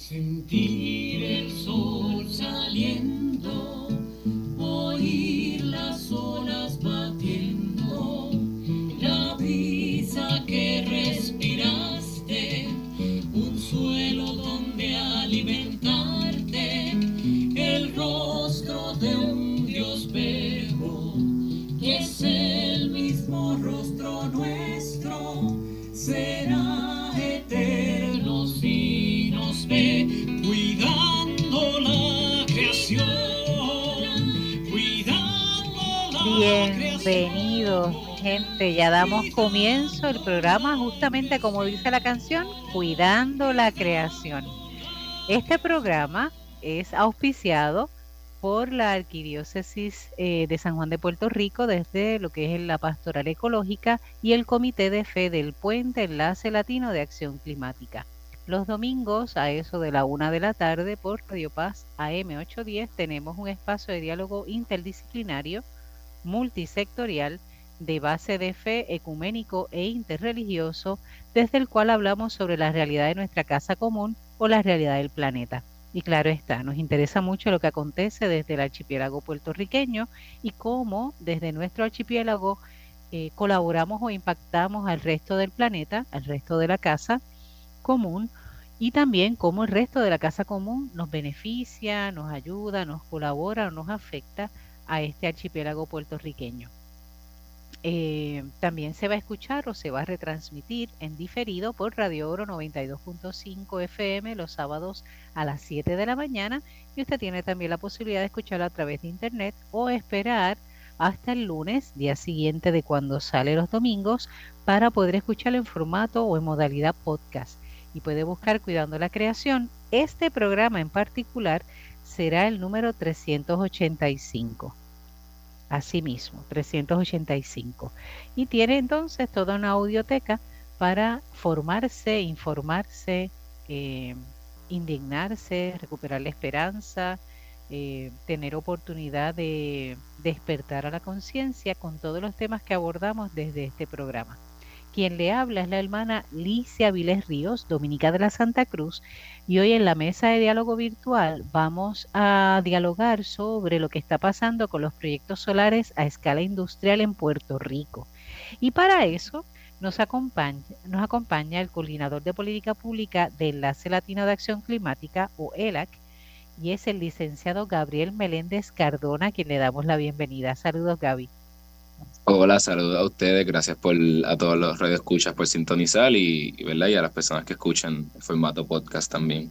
Sentir el sol saliendo, damos comienzo al programa justamente como dice la canción, Cuidando la Creación. Este programa es auspiciado por la Arquidiócesis eh, de San Juan de Puerto Rico desde lo que es la Pastoral Ecológica y el Comité de Fe del Puente Enlace Latino de Acción Climática. Los domingos a eso de la una de la tarde por Radio Paz AM810 tenemos un espacio de diálogo interdisciplinario multisectorial de base de fe ecuménico e interreligioso, desde el cual hablamos sobre la realidad de nuestra casa común o la realidad del planeta. Y claro está, nos interesa mucho lo que acontece desde el archipiélago puertorriqueño y cómo desde nuestro archipiélago eh, colaboramos o impactamos al resto del planeta, al resto de la casa común y también cómo el resto de la casa común nos beneficia, nos ayuda, nos colabora o nos afecta a este archipiélago puertorriqueño. Eh, también se va a escuchar o se va a retransmitir en diferido por Radio Oro 92.5 FM los sábados a las 7 de la mañana y usted tiene también la posibilidad de escucharlo a través de internet o esperar hasta el lunes, día siguiente de cuando sale los domingos, para poder escucharlo en formato o en modalidad podcast. Y puede buscar Cuidando la Creación. Este programa en particular será el número 385. Asimismo, 385. Y tiene entonces toda una audioteca para formarse, informarse, eh, indignarse, recuperar la esperanza, eh, tener oportunidad de despertar a la conciencia con todos los temas que abordamos desde este programa. Quien le habla es la hermana Licia Viles Ríos, dominica de la Santa Cruz, y hoy en la mesa de diálogo virtual vamos a dialogar sobre lo que está pasando con los proyectos solares a escala industrial en Puerto Rico. Y para eso nos acompaña, nos acompaña el coordinador de política pública del Enlace Latino de Acción Climática, o ELAC, y es el licenciado Gabriel Meléndez Cardona, a quien le damos la bienvenida. Saludos, Gaby. Hola, saludos a ustedes, gracias por a todos los radioescuchas por sintonizar y, y, ¿verdad? y a las personas que escuchan el formato podcast también.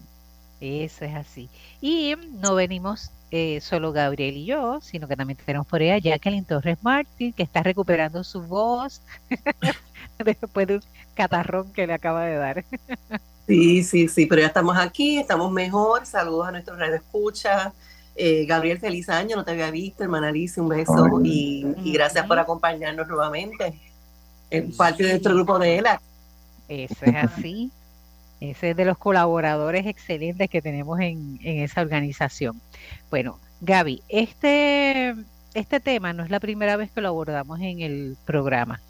Eso es así. Y no venimos eh, solo Gabriel y yo, sino que también tenemos por ahí a Jacqueline Torres Martín, que está recuperando su voz después de un catarrón que le acaba de dar. sí, sí, sí, pero ya estamos aquí, estamos mejor. Saludos a nuestros radioescuchas. Eh, Gabriel, feliz año, no te había visto, hermana Alicia, un beso y, y, gracias por acompañarnos nuevamente en parte de nuestro grupo de ELAC. Eso es así, ese es de los colaboradores excelentes que tenemos en, en esa organización. Bueno, Gaby, este, este tema no es la primera vez que lo abordamos en el programa.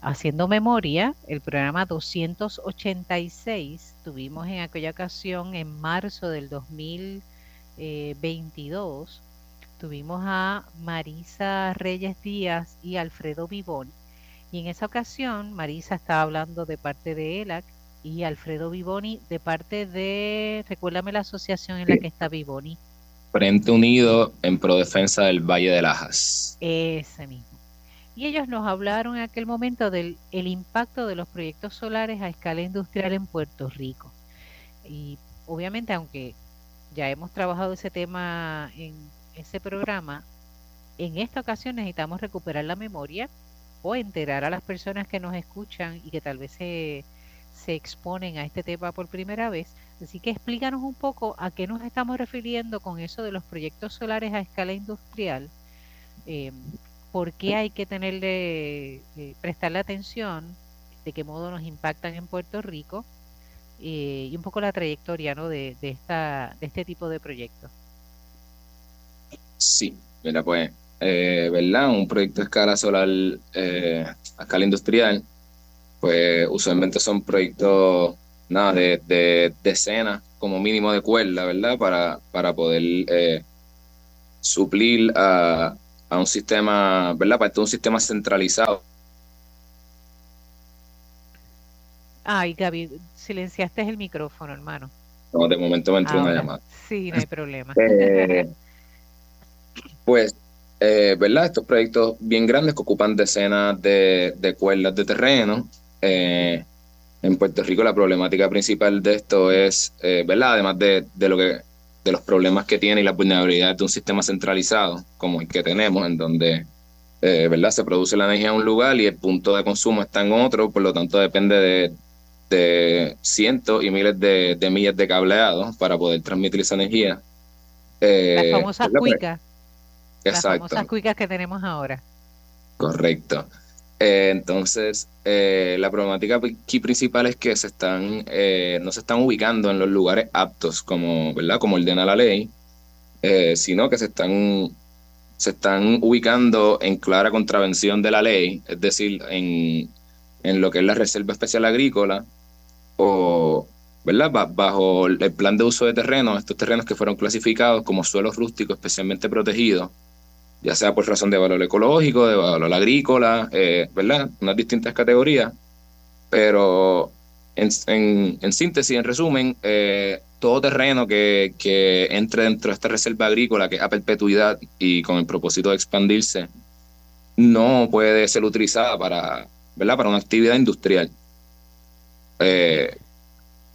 Haciendo memoria, el programa 286 tuvimos en aquella ocasión en marzo del 2000 eh, 22 tuvimos a Marisa Reyes Díaz y Alfredo Vivoni. Y en esa ocasión Marisa estaba hablando de parte de ELAC y Alfredo Vivoni de parte de, recuérdame la asociación en la que está Vivoni. Frente Unido en Prodefensa del Valle de Lajas. Ese mismo. Y ellos nos hablaron en aquel momento del el impacto de los proyectos solares a escala industrial en Puerto Rico. Y obviamente, aunque ya hemos trabajado ese tema en ese programa, en esta ocasión necesitamos recuperar la memoria o enterar a las personas que nos escuchan y que tal vez se, se exponen a este tema por primera vez. Así que explícanos un poco a qué nos estamos refiriendo con eso de los proyectos solares a escala industrial, eh, por qué hay que tenerle, eh, prestarle atención, de qué modo nos impactan en Puerto Rico eh, y un poco la trayectoria ¿no? de, de, esta, de este tipo de proyectos. Sí, mira, pues, eh, ¿verdad? Un proyecto a escala solar, eh, a escala industrial, pues usualmente son proyectos nada, de, decenas como mínimo de cuerda, ¿verdad? Para, para poder eh, suplir a, a, un sistema, ¿verdad? Para un sistema centralizado. Ay, Gaby, silenciaste el micrófono, hermano. No, de momento me entró una llamada. Sí, no hay problema. Eh, pues, eh, ¿verdad? Estos proyectos bien grandes que ocupan decenas de, de cuerdas de terreno. Eh, en Puerto Rico la problemática principal de esto es, eh, ¿verdad? Además de, de, lo que, de los problemas que tiene y las vulnerabilidades de un sistema centralizado como el que tenemos, en donde, eh, ¿verdad? Se produce la energía en un lugar y el punto de consumo está en otro, por lo tanto depende de, de cientos y miles de, de, millas de cableado para poder transmitir esa energía. Eh, las famosas cuicas. Las famosas cuicas que tenemos ahora. Correcto. Eh, entonces, eh, la problemática aquí principal es que se están, no se están ubicando en los lugares aptos, como, ¿verdad? como ordena la ley, sino que se están, se están ubicando en clara contravención de la ley, es decir, en, en lo que es la Reserva Especial Agrícola o, ¿verdad? Bajo el plan de uso de terrenos, estos terrenos que fueron clasificados como suelos rústicos especialmente protegidos, ya sea por razón de valor ecológico, de valor agrícola, eh, ¿verdad? Unas distintas categorías, pero en, en, síntesis, en resumen, eh, todo terreno que, que, entre dentro de esta reserva agrícola, que es a perpetuidad y con el propósito de expandirse, no puede ser utilizada para, ¿verdad? para una actividad industrial. Eh,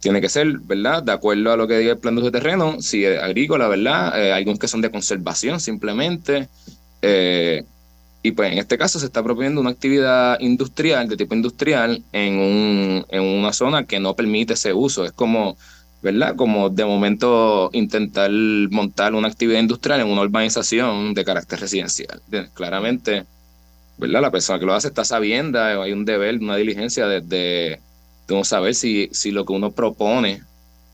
tiene que ser, ¿verdad? De acuerdo a lo que diga el plan de uso de terreno, si es agrícola, ¿verdad? Eh, algunos que son de conservación simplemente. Eh, y pues en este caso se está proponiendo una actividad industrial, de tipo industrial, en, un, en una zona que no permite ese uso. Es como, ¿verdad? Como de momento intentar montar una actividad industrial en una urbanización de carácter residencial. Claramente, ¿verdad? La persona que lo hace está sabiendo, hay un deber, una diligencia desde... De, de saber si, si lo que uno propone,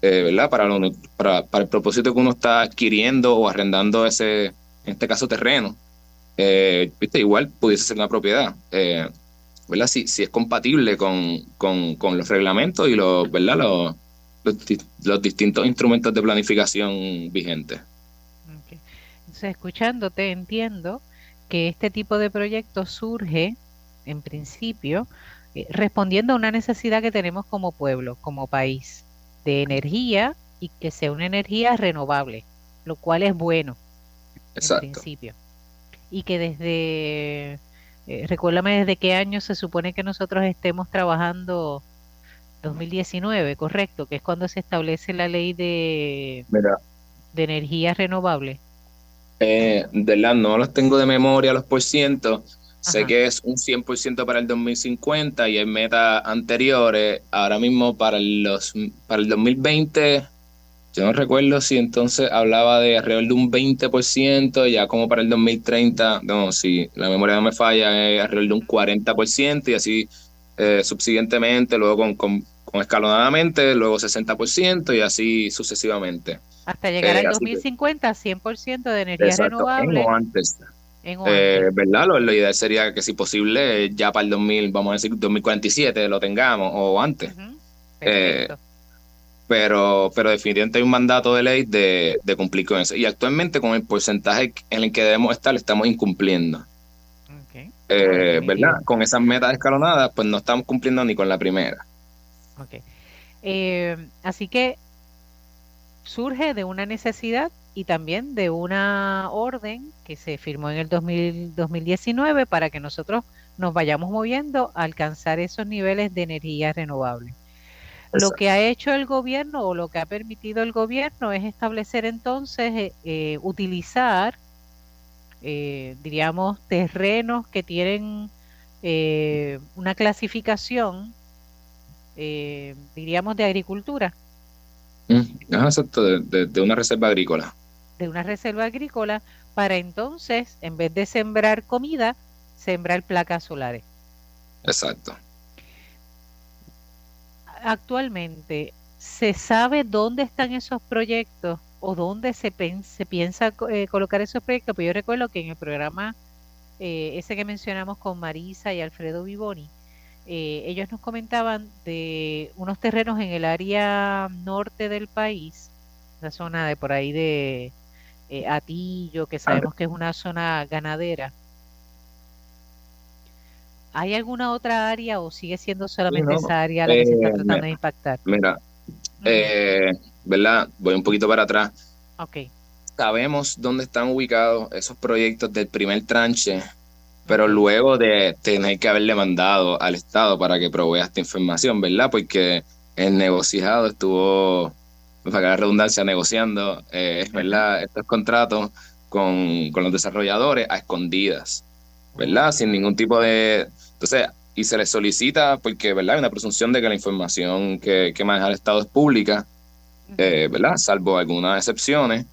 eh, ¿verdad? Para, para, para, el propósito que uno está adquiriendo o arrendando ese, en este caso, terreno, eh, ¿viste? igual pudiese ser una propiedad. Eh, ¿verdad? Si, si es compatible con, con, los reglamentos y los, ¿verdad? Los, los, distintos instrumentos de planificación vigentes. Entonces, escuchándote, entiendo que este tipo de proyecto surge, en principio, eh, respondiendo a una necesidad que tenemos como pueblo, como país, de energía y que sea una energía renovable, lo cual es bueno Exacto. en principio. Y que desde, eh, recuérdame desde qué año se supone que nosotros estemos trabajando 2019, correcto, que es cuando se establece la ley de, de energía renovable. Eh, de la no los tengo de memoria los porcientos, Sé que es un 100% para el 2050 y en metas anteriores, ahora mismo para, los, para el 2020, yo no recuerdo si entonces hablaba de alrededor de un 20%, ya como para el 2030, no, si la memoria no me falla, es alrededor de un 40% y así eh, subsiguientemente, luego con, con, escalonadamente, luego 60% y así sucesivamente. Hasta llegar eh, al 2050, 100% de energía renovable. antes. Eh, ¿Verdad? Lo, lo, ideal sería que si posible ya para el 2000, vamos a decir 2047 lo tengamos o antes. eh, pero, pero definitivamente hay un mandato de ley de, de, cumplir con eso. Y actualmente con el porcentaje en el que debemos estar estamos incumpliendo. Okay. Eh, ¿Verdad? Con esas metas escalonadas pues no estamos cumpliendo ni con la primera. Okay. Eh, así que surge de una necesidad y también de una orden que se firmó en el 2019 para que nosotros nos vayamos moviendo a alcanzar esos niveles de energía renovable. Lo que ha hecho el gobierno o lo que ha permitido el gobierno es establecer entonces, eh, eh, utilizar, eh, diríamos, terrenos que tienen una clasificación, diríamos, de agricultura. Mm, exacto, de una reserva agrícola de una reserva agrícola para entonces, en vez de sembrar comida, sembrar placas solares. Exacto. Actualmente, ¿se sabe dónde están esos proyectos o dónde se, se piensa eh, colocar esos proyectos? Pues yo recuerdo que en el programa eh, ese que mencionamos con Marisa y Alfredo Vivoni, eh, ellos nos comentaban de unos terrenos en el área norte del país, la zona de por ahí de eh, Atillo, que sabemos que es una zona ganadera. ¿Hay alguna otra área o sigue siendo solamente esa área la que se está eh, tratando de impactar? Mira, ¿verdad? Voy un poquito para atrás. Ok. Sabemos dónde están ubicados esos proyectos del primer tranche pero luego de tener que haberle mandado al Estado para que provea esta información, ¿verdad? Porque el negociado estuvo, para que la redundancia, negociando, eh, ¿verdad? Estos contratos con, con, los desarrolladores a escondidas, ¿verdad? Sin ningún tipo de... Entonces, y se les solicita, porque, ¿verdad? Hay una presunción de que la información que, que maneja el Estado es pública, eh, ¿verdad? Salvo algunas excepciones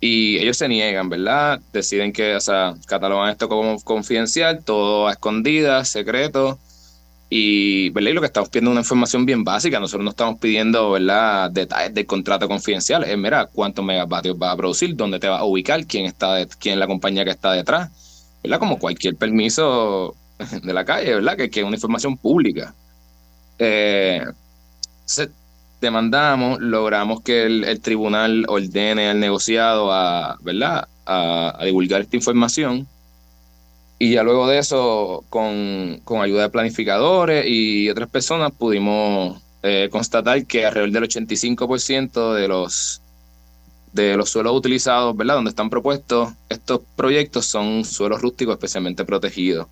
y ellos se niegan, ¿verdad? Deciden que, o sea, catalogan esto como confidencial, todo a escondidas, secreto. Y, ¿verdad? Y lo que estamos pidiendo es una información bien básica. Nosotros no estamos pidiendo, ¿verdad? Detalles del contrato confidencial. Es, mira, cuántos megavatios va a producir, dónde te va a ubicar, quién está, de, quién es la compañía que está detrás. ¿Verdad? Como cualquier permiso de la calle, ¿verdad? Que, es una información pública. Eh, demandamos, logramos que el, tribunal ordene al negociado a, ¿verdad? A, divulgar esta información. Y ya luego de eso, con, ayuda de planificadores y otras personas, pudimos eh, constatar que alrededor del 85% de los, de los suelos utilizados, ¿verdad? Donde están propuestos estos proyectos son suelos rústicos especialmente protegidos.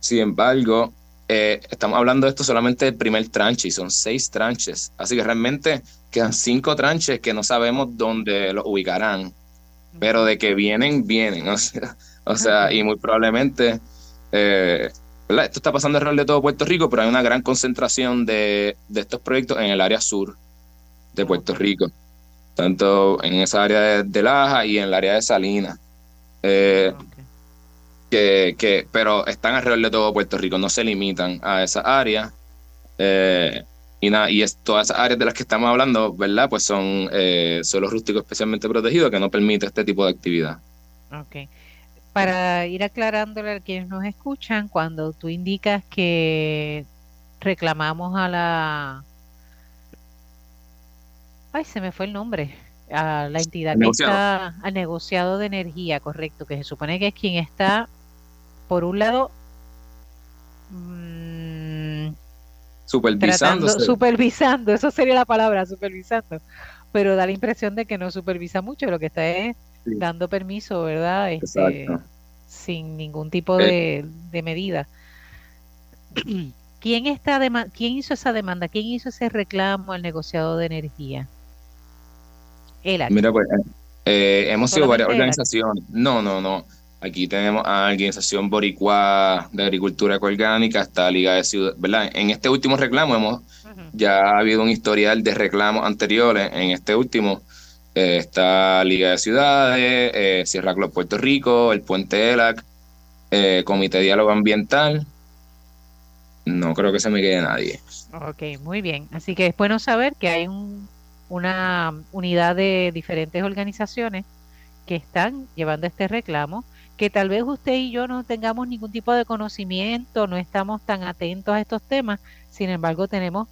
Sin embargo, eh, estamos hablando de esto solamente del primer tranche y son seis tranches. Así que realmente quedan cinco tranches que no sabemos dónde los ubicarán, pero de que vienen, vienen. O sea, y muy probablemente, eh, esto está pasando alrededor de todo Puerto Rico, pero hay una gran concentración de, de estos proyectos en el área sur de Puerto Rico, tanto en esa área de, de Laja y en el área de Salinas. Eh, que, pero están alrededor de todo Puerto Rico, no se limitan a esa área. Eh, y nada, y es, todas esas áreas de las que estamos hablando, ¿verdad? Pues son eh, suelos rústicos especialmente protegidos que no permite este tipo de actividad. Ok. Para ir aclarándole a quienes nos escuchan, cuando tú indicas que reclamamos a la... Ay, se me fue el nombre. A la entidad que está al negociado de energía, correcto, que se supone que es quien está por un lado, mmm, supervisando. Supervisando, eso sería la palabra, supervisando. Pero da la impresión de que no supervisa mucho, lo que está es dando permiso, ¿verdad? Este, sin ningún tipo de, eh. medida. ¿Quién, está ¿Quién hizo esa demanda? ¿Quién hizo ese reclamo al negociado de energía? Mira, pues eh, hemos sido varias organizaciones. No, no, no. Aquí tenemos a la Organización Boricua de Agricultura Ecoorgánica, está Liga de Ciudad, ¿verdad? En este último reclamo hemos, ya ha habido un historial de reclamos anteriores. En este último eh, está Liga de Ciudades, eh, Sierra Club Puerto Rico, el Puente ELAC, eh, Comité de Diálogo Ambiental. No creo que se me quede nadie. Ok, muy bien. Así que es bueno saber que hay una unidad de diferentes organizaciones que están llevando este reclamo que tal vez usted y yo no tengamos ningún tipo de conocimiento, no estamos tan atentos a estos temas, sin embargo tenemos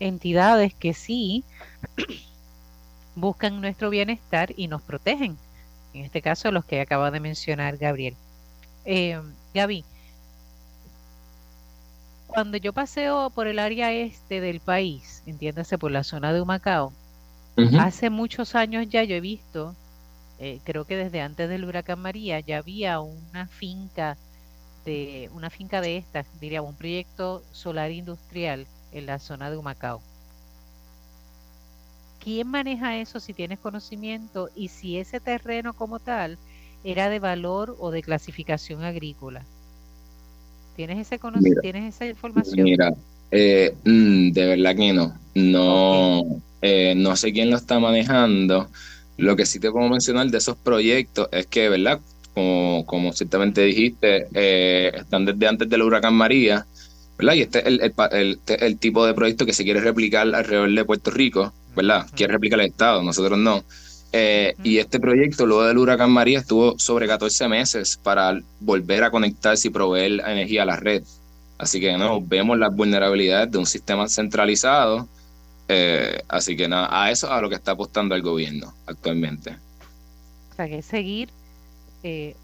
entidades que sí buscan nuestro bienestar y nos protegen. En este caso, los que acaba de mencionar Gabriel. Eh, Gaby, cuando yo paseo por el área este del país, entiéndase por la zona de Humacao, hace muchos años ya yo he visto eh, creo que desde antes del huracán María ya había una finca de una finca de estas, diríamos, un proyecto solar industrial en la zona de Humacao. ¿Quién maneja eso si tienes conocimiento y si ese terreno como tal era de valor o de clasificación agrícola? ¿Tienes ese conocimiento? ¿Tienes esa información? Mira, eh, mm, de verdad que no. No, eh, no sé quién lo está manejando. Lo que sí te puedo mencionar de esos proyectos es que, ¿verdad? Como, como ciertamente dijiste, eh, están desde antes del huracán María, ¿verdad? Y este es el, el, el, tipo de proyecto que se quiere replicar alrededor de Puerto Rico, ¿verdad? Quiere replicar el Estado, nosotros no. Eh, y este proyecto, luego del huracán María, estuvo sobre 14 meses para volver a conectarse y proveer energía a la red. Así que no, vemos las vulnerabilidades de un sistema centralizado. Eh, así que nada, a eso a lo que está apostando el gobierno actualmente. O sea, que seguir eh,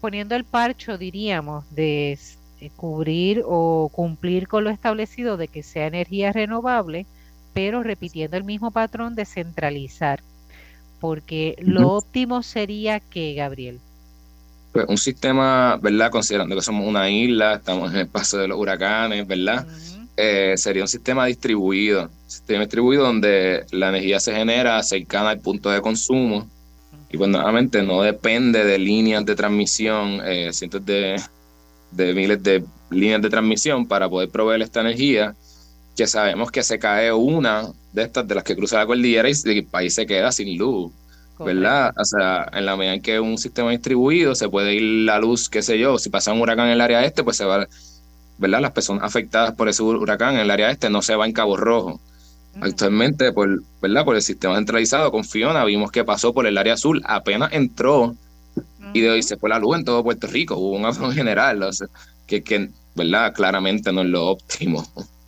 poniendo el parcho, diríamos, de cubrir o cumplir con lo establecido de que sea energía renovable, pero repitiendo el mismo patrón de centralizar. Porque lo óptimo sería que, Gabriel, pues un sistema, ¿verdad? Considerando que somos una isla, estamos en el paso de los huracanes, ¿verdad? Eh, sería un sistema distribuido, un sistema distribuido donde la energía se genera cercana al punto de consumo y pues nuevamente no depende de líneas de transmisión, eh, cientos de, de miles de líneas de transmisión para poder proveer esta energía, que sabemos que se cae una de estas de las que cruza la cordillera y el país se queda sin luz. ¿verdad? O sea, en la medida en que un sistema distribuido se puede ir la luz, qué sé yo, si pasa un huracán en el área este, pues se va, ¿verdad? Las personas afectadas por ese huracán en el área este no se va en Cabo Rojo. Actualmente, por, ¿verdad? Por el sistema centralizado con Fiona, vimos que pasó por el área azul, apenas entró y de hoy se fue la luz en todo Puerto Rico, hubo un apagón general, o sea, que, que, ¿verdad? Claramente no es lo óptimo.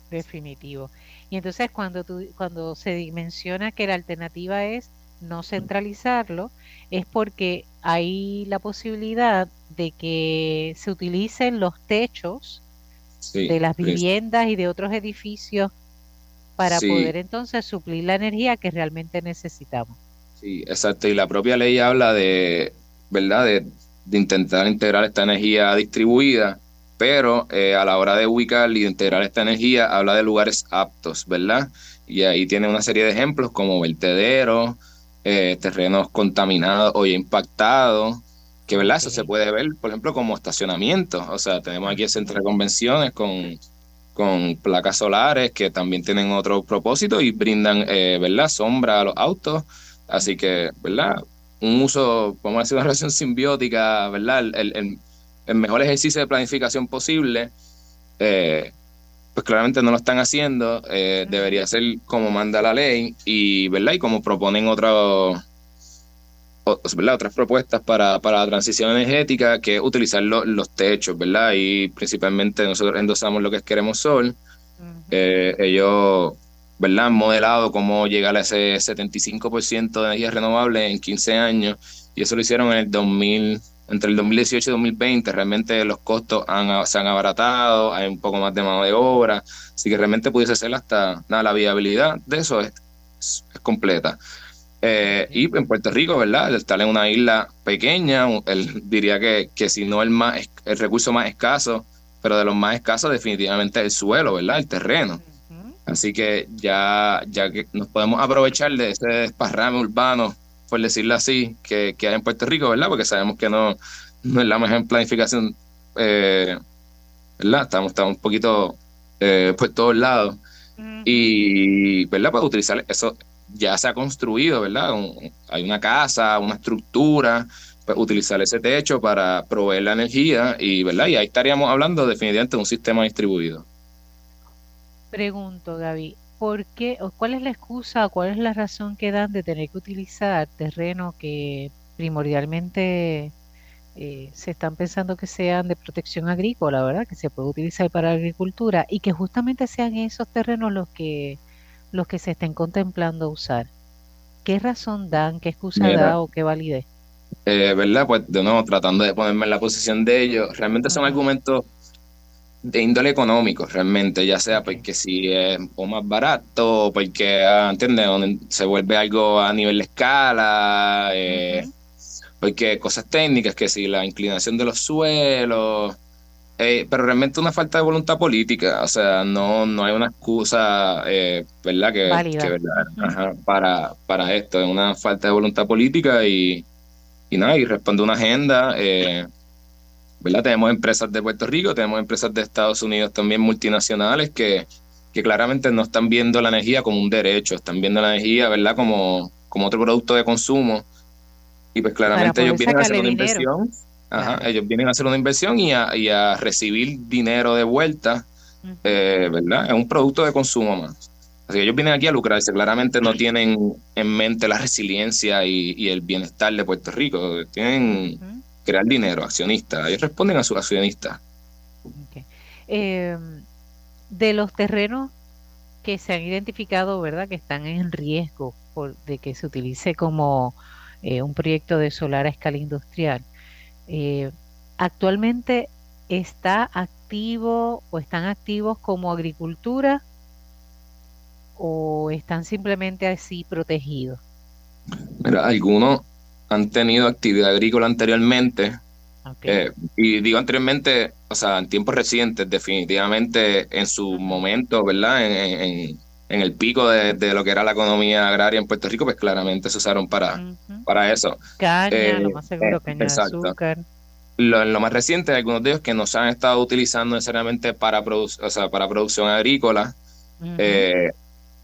Definitivo. Y entonces cuando, tú, cuando se dimensiona que la alternativa es no centralizarlo es porque hay la posibilidad de que se utilicen los techos de las viviendas y de otros edificios para poder entonces suplir la energía que realmente necesitamos. Sí, exacto. Y la propia ley habla de, ¿verdad? De, intentar integrar esta energía distribuida, pero eh, a la hora de ubicar y de integrar esta energía habla de lugares aptos, ¿verdad? Y ahí tiene una serie de ejemplos como vertederos, eh, terrenos contaminados o impactados, que verdad, eso se puede ver, por ejemplo, como estacionamiento. O sea, tenemos aquí el centro de convenciones con, con placas solares que también tienen otro propósito y brindan, eh, ¿verdad?, sombra a los autos. Así que, ¿verdad? Un uso, vamos a decir, una relación simbiótica, ¿verdad? El, el, mejor ejercicio de planificación posible. Eh, pues claramente no lo están haciendo, eh, debería ser como manda la ley y, ¿verdad? Y como proponen otros, ¿verdad? otras propuestas para, para la transición energética, que es utilizar los techos, ¿verdad? Y principalmente nosotros endosamos lo que es Queremos Sol. Eh, ellos, ¿verdad? Han modelado cómo llegar a ese 75% de energía renovable en 15 años y eso lo hicieron en el 2000 entre el 2018 y 2020 realmente los costos han, se han abaratado, hay un poco más de mano de obra, así que realmente pudiese ser hasta nada, la viabilidad de eso es, completa. Eh, y en Puerto Rico, ¿verdad? estar en una isla pequeña, diría que, que si no el, más, el recurso más escaso, pero de los más escasos definitivamente el suelo, ¿verdad? El terreno. Así que ya, ya que nos podemos aprovechar de ese desparrame urbano por decirlo así, que, que hay en Puerto Rico, ¿verdad? Porque sabemos que no, no es la mejor planificación, eh, ¿verdad? Estamos, estamos un poquito eh, por todos lados. Y, ¿verdad? Para utilizar eso, ya se ha construido, ¿verdad? hay una casa, una estructura, pues utilizar ese techo para proveer la energía y, ¿verdad? Y ahí estaríamos hablando definitivamente de un sistema distribuido. Pregunto, Gaby, por qué o cuál es la excusa o cuál es la razón que dan de tener que utilizar terreno que primordialmente eh, se están pensando que sean de protección agrícola, ¿verdad? Que se puede utilizar para agricultura y que justamente sean esos terrenos los que los que se estén contemplando usar. ¿Qué razón dan? ¿Qué excusa da o qué validez? Eh, ¿Verdad? Pues de nuevo, tratando de ponerme en la posición de ellos, realmente son argumentos de índole económico realmente, ya sea porque si es o más barato, porque, ah, ¿entiendes? Se vuelve algo a nivel de escala, eh, porque cosas técnicas, que si la inclinación de los suelos, eh, pero realmente una falta de voluntad política, o sea, no, no hay una excusa, eh, ¿verdad? Que, verdad, para, para esto, es una falta de voluntad política y, y nada, y responde una agenda. Eh, tenemos empresas de Puerto Rico, tenemos empresas de Estados Unidos también multinacionales que, que claramente no están viendo la energía como un derecho, están viendo la energía, ¿verdad? Como, como otro producto de consumo. Y pues claramente ellos vienen a hacer una inversión. ellos vienen a hacer una inversión y a, y a recibir dinero de vuelta, eh, ¿verdad? Es un producto de consumo más. Así que ellos vienen aquí a lucrarse, claramente no tienen en mente la resiliencia y, y el bienestar de Puerto Rico, tienen crear dinero, accionistas. Ellos responden a sus accionistas. em, de los terrenos que se han identificado, ¿verdad? Que están en riesgo por, de que se utilice como eh, un proyecto de solar a escala industrial. Eh, actualmente está activo o están activos como agricultura o están simplemente así protegidos? Mira, algunos han tenido actividad agrícola anteriormente. Eh, y digo anteriormente, o sea, en tiempos recientes, definitivamente en su momento, ¿verdad? En, el pico de, lo que era la economía agraria en Puerto Rico, pues claramente se usaron para, para eso. Caña, eh, lo más seguro, eh, caña de azúcar. Lo, lo, más reciente, algunos de ellos que no se han estado utilizando necesariamente para, o sea, para producción agrícola,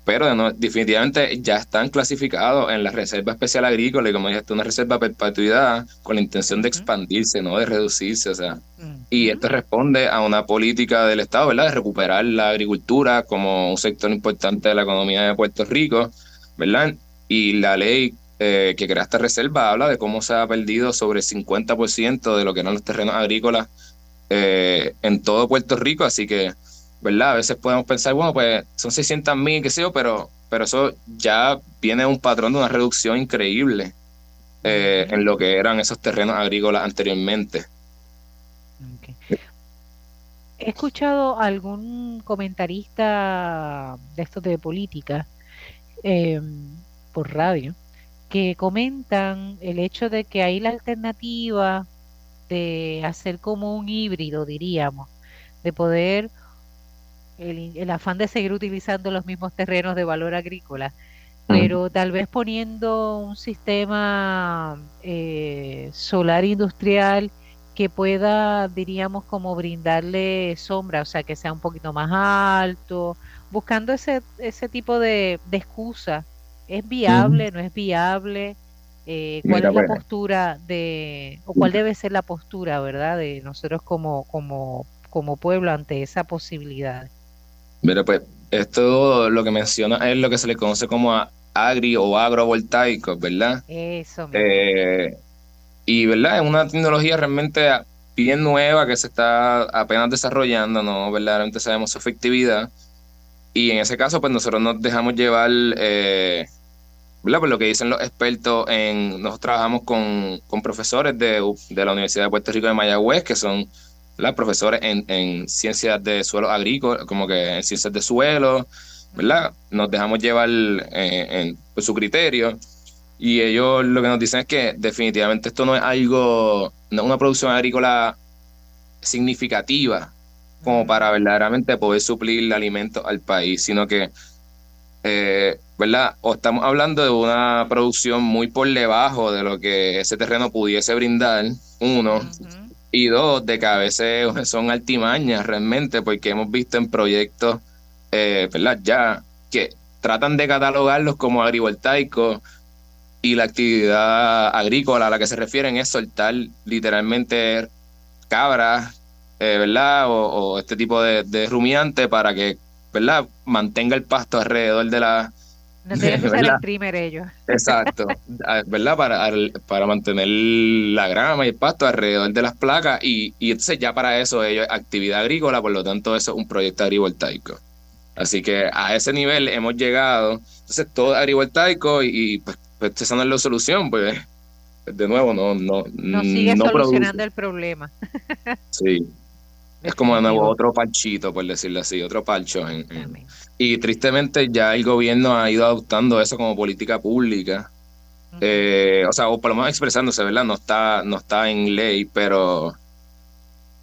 pero definitivamente ya están clasificados en la Reserva Especial Agrícola y como dije, es una reserva a perpetuidad con la intención de expandirse, no de reducirse, o sea, y esto responde a una política del Estado, ¿verdad?, de recuperar la agricultura como un sector importante de la economía de Puerto Rico, ¿verdad? Y la ley eh, que crea esta reserva habla de cómo se ha perdido sobre el 50% de lo que eran los terrenos agrícolas eh, en todo Puerto Rico, así que ¿verdad? A veces podemos pensar, bueno, pues son 600 mil, qué sé yo, pero, pero eso ya viene un patrón de una reducción increíble eh, en lo que eran esos terrenos agrícolas anteriormente. He escuchado algún comentarista de estos de política em, por radio que comentan el hecho de que hay la alternativa de hacer como un híbrido, diríamos, de poder el, afán de seguir utilizando los mismos terrenos de valor agrícola, pero tal vez poniendo un sistema eh, solar industrial que pueda, diríamos, como brindarle sombra, o sea, que sea un poquito más alto, buscando ese, ese tipo de, excusa. ¿Es viable? ¿No es viable? Eh, ¿Cuál es la postura de, o cuál debe ser la postura, verdad, de nosotros como, como, como pueblo ante esa posibilidad? Mira, pues esto lo que menciona es lo que se le conoce como agri o agrovoltaico, ¿verdad? Eso. Eh, y, ¿verdad? Es una tecnología realmente bien nueva que se está apenas desarrollando, ¿no? Verdaderamente sabemos su efectividad. Y en ese caso, pues nosotros nos dejamos llevar, eh, ¿verdad? Por lo que dicen los expertos en... Nosotros trabajamos con, con profesores de, de la Universidad de Puerto Rico de Mayagüez, que son ¿verdad? profesores en, en ciencias de suelo agrícola, como que en ciencias de suelo, ¿verdad? Nos dejamos llevar eh, en, su criterio. Y ellos lo que nos dicen es que definitivamente esto no es algo, no es una producción agrícola significativa como para verdaderamente poder suplir alimentos al país, sino que, eh, ¿verdad? O estamos hablando de una producción muy por debajo de lo que ese terreno pudiese brindar, uno, y dos, de que a veces son altimañas realmente, porque hemos visto en proyectos, eh, ¿verdad? Ya que tratan de catalogarlos como agrivoltaicos y la actividad agrícola a la que se refieren es soltar literalmente cabras, eh, ¿verdad? O, este tipo de, de rumiante para que, ¿verdad? Mantenga el pasto alrededor de la, no tienen que usar el ellos. Exacto, ah, ¿verdad? Para, para mantener la grama y el pasto alrededor de las placas y, y entonces ya para eso ellos actividad agrícola, por lo tanto eso es un proyecto agrivoltaico. Así que a ese nivel hemos llegado. Entonces todo agrivoltaico y, y pues, pues esa no es la solución, pues de nuevo no no no sigue solucionando el problema. sí, es como de nuevo otro parchito, por decirlo así, otro parcho. Y tristemente ya el gobierno ha ido adoptando eso como política pública. Eh, o sea, o por lo menos expresándose, ¿verdad? No está, no está en ley, pero,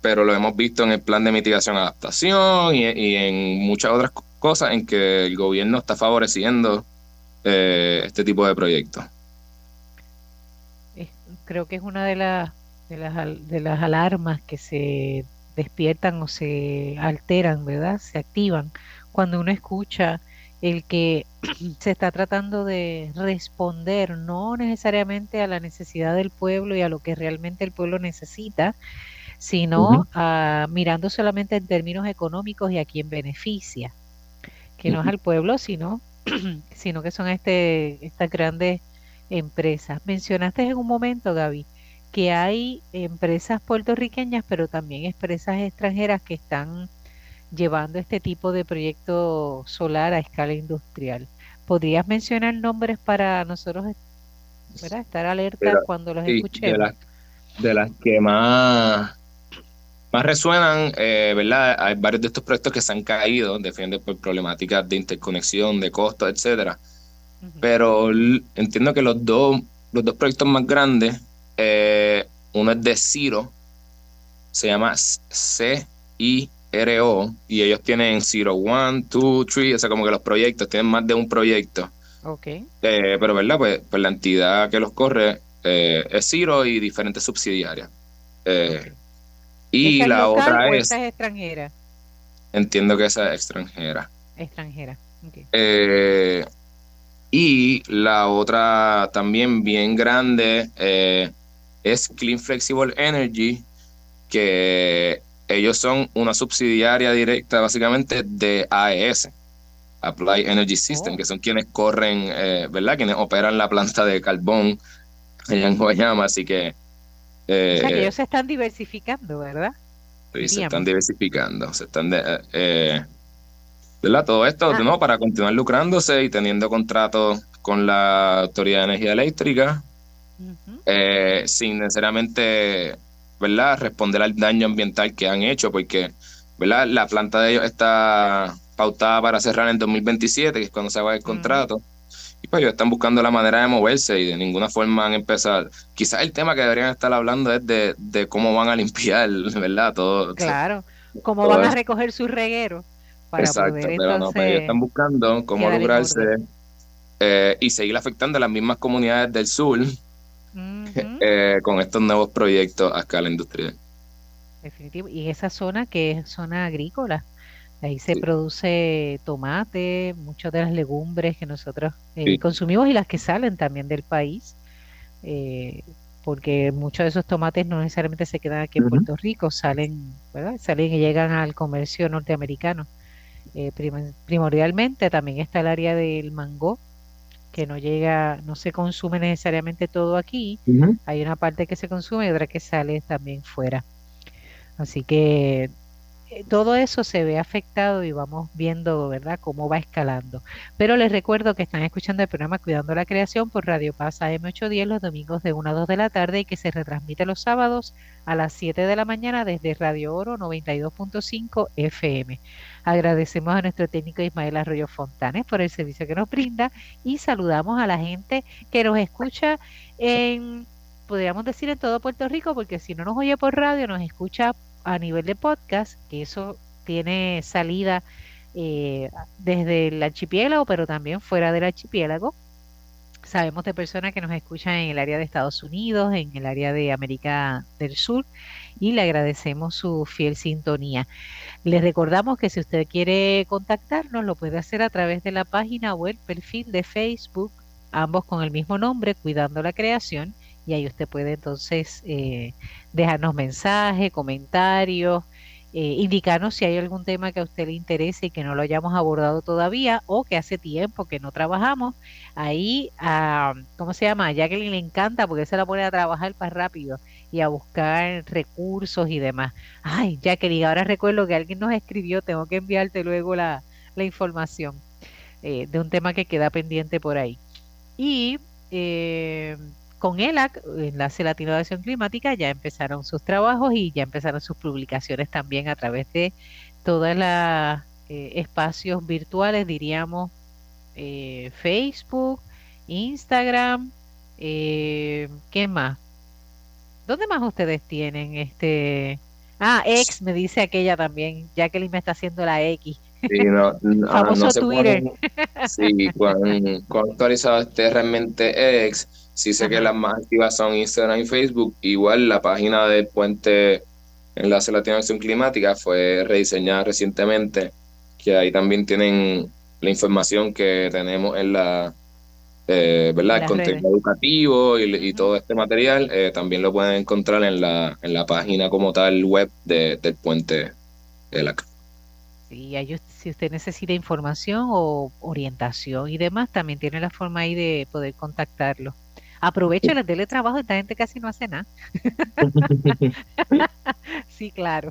pero lo hemos visto en el plan de mitigación y adaptación y, en muchas otras cosas en que el gobierno está favoreciendo eh, este tipo de proyectos. Creo que es una de las, de las, de las alarmas que se despiertan o se alteran, ¿verdad? Se activan cuando uno escucha el que se está tratando de responder no necesariamente a la necesidad del pueblo y a lo que realmente el pueblo necesita, sino a, mirando solamente en términos económicos y a quién beneficia, que no es al pueblo, sino, sino que son este, estas grandes empresas. Mencionaste en un momento, Gaby, que hay empresas puertorriqueñas, pero también empresas extranjeras que están llevando este tipo de proyecto solar a escala industrial. ¿Podrías mencionar nombres para nosotros estar alerta cuando los escuchemos? De las, que más, más resuenan, eh, ¿verdad? Hay varios de estos proyectos que se han caído, defienden por problemáticas de interconexión, de costos, etcétera. Pero entiendo que los dos, los dos proyectos más grandes, eh, uno es de Ciro, se llama C-I-R-O, y ellos tienen Ciro 1, 2, 3, o sea, como que los proyectos tienen más de un proyecto. Ok. Eh, pero, ¿verdad? Pues, pues, la entidad que los corre eh, es Ciro y diferentes subsidiarias. Eh, y la otra es. Esa es extranjera? Entiendo que esa es extranjera. Extranjera. Okay. y la otra también bien grande es Clean Flexible Energy, que ellos son una subsidiaria directa básicamente de AES, Apply Energy System, oh. que son quienes corren, eh, ¿verdad? Quienes operan la planta de carbón allá en Guayama, así que... Eh, o sea que ellos se están diversificando, ¿verdad? Sí, se están diversificando, se están... Eh, ¿Verdad? Todo esto, ah. ¿no? Para continuar lucrándose y teniendo contratos con la Autoridad de Energía Eléctrica, sin necesariamente ¿verdad? responder al daño ambiental que han hecho, porque ¿verdad? la planta de ellos está pautada para cerrar en 2027, que es cuando se va el contrato. Y pues ellos están buscando la manera de moverse y de ninguna forma han empezado. Quizás el tema que deberían estar hablando es de, cómo van a limpiar, ¿verdad? Todo. Claro, cómo van a recoger sus regueros. Para Exacto, pero no, pues ellos están buscando cómo lograrse eh, y seguir afectando a las mismas comunidades del sur eh, con estos nuevos proyectos a escala industrial. Definitivo. Y esa zona que es zona agrícola, ahí se produce tomate, muchas de las legumbres que nosotros eh, consumimos y las que salen también del país, eh, porque muchos de esos tomates no necesariamente se quedan aquí en Puerto Rico, salen, ¿verdad? salen y llegan al comercio norteamericano. primordialmente también está el área del mango, que no llega, no se consume necesariamente todo aquí. Hay una parte que se consume y otra que sale también fuera. Así que todo eso se ve afectado y vamos viendo, ¿verdad?, cómo va escalando. Pero les recuerdo que están escuchando el programa Cuidando la Creación por Radio Paz AM810 los domingos de 1 a 2 de la tarde y que se retransmite los sábados a las 7 de la mañana desde Radio Oro 92.5 FM. Agradecemos a nuestro técnico Ismael Arroyo Fontanes por el servicio que nos brinda y saludamos a la gente que nos escucha en, podríamos decir, en todo Puerto Rico, porque si no nos oye por radio, nos escucha a nivel de podcast, que eso tiene salida eh, desde el archipiélago, pero también fuera del archipiélago. Sabemos de personas que nos escuchan en el área de Estados Unidos, en el área de América del Sur, y le agradecemos su fiel sintonía. Les recordamos que si usted quiere contactarnos, lo puede hacer a través de la página web, perfil de Facebook, ambos con el mismo nombre, Cuidando la Creación, y ahí usted puede entonces eh, dejarnos mensajes, comentarios, eh, indicarnos si hay algún tema que a usted le interese y que no lo hayamos abordado todavía o que hace tiempo que no trabajamos. Ahí, a, ¿cómo se llama? A Jacqueline le encanta porque se la pone a trabajar para rápido y a buscar recursos y demás. Ay, Jacqueline, ahora recuerdo que alguien nos escribió, tengo que enviarte luego la, información eh, de un tema que queda pendiente por ahí. Y eh, con ELAC, Enlace Latino de Acción Climática, ya empezaron sus trabajos y ya empezaron sus publicaciones también a través de todos los eh, espacios virtuales, diríamos eh, Facebook, Instagram, eh, ¿qué más? ¿Dónde más ustedes tienen este? Ah, X me dice aquella también. Jacqueline me está haciendo la X. Sí, no, Famoso Twitter. sí, cuando, cuando actualizado este realmente X Sí sé que las más activas son Instagram y Facebook. Igual la página del puente Enlace Latino Acción Climática fue rediseñada recientemente, que ahí también tienen la información que tenemos en la, eh, ¿verdad? El contenido educativo y, todo este material eh, también lo pueden encontrar en la, en la página como tal web del puente ELAC. Sí, si usted necesita información o orientación y demás, también tiene la forma ahí de poder contactarlo Aprovechen el teletrabajo, esta gente casi no hace nada. sí, claro.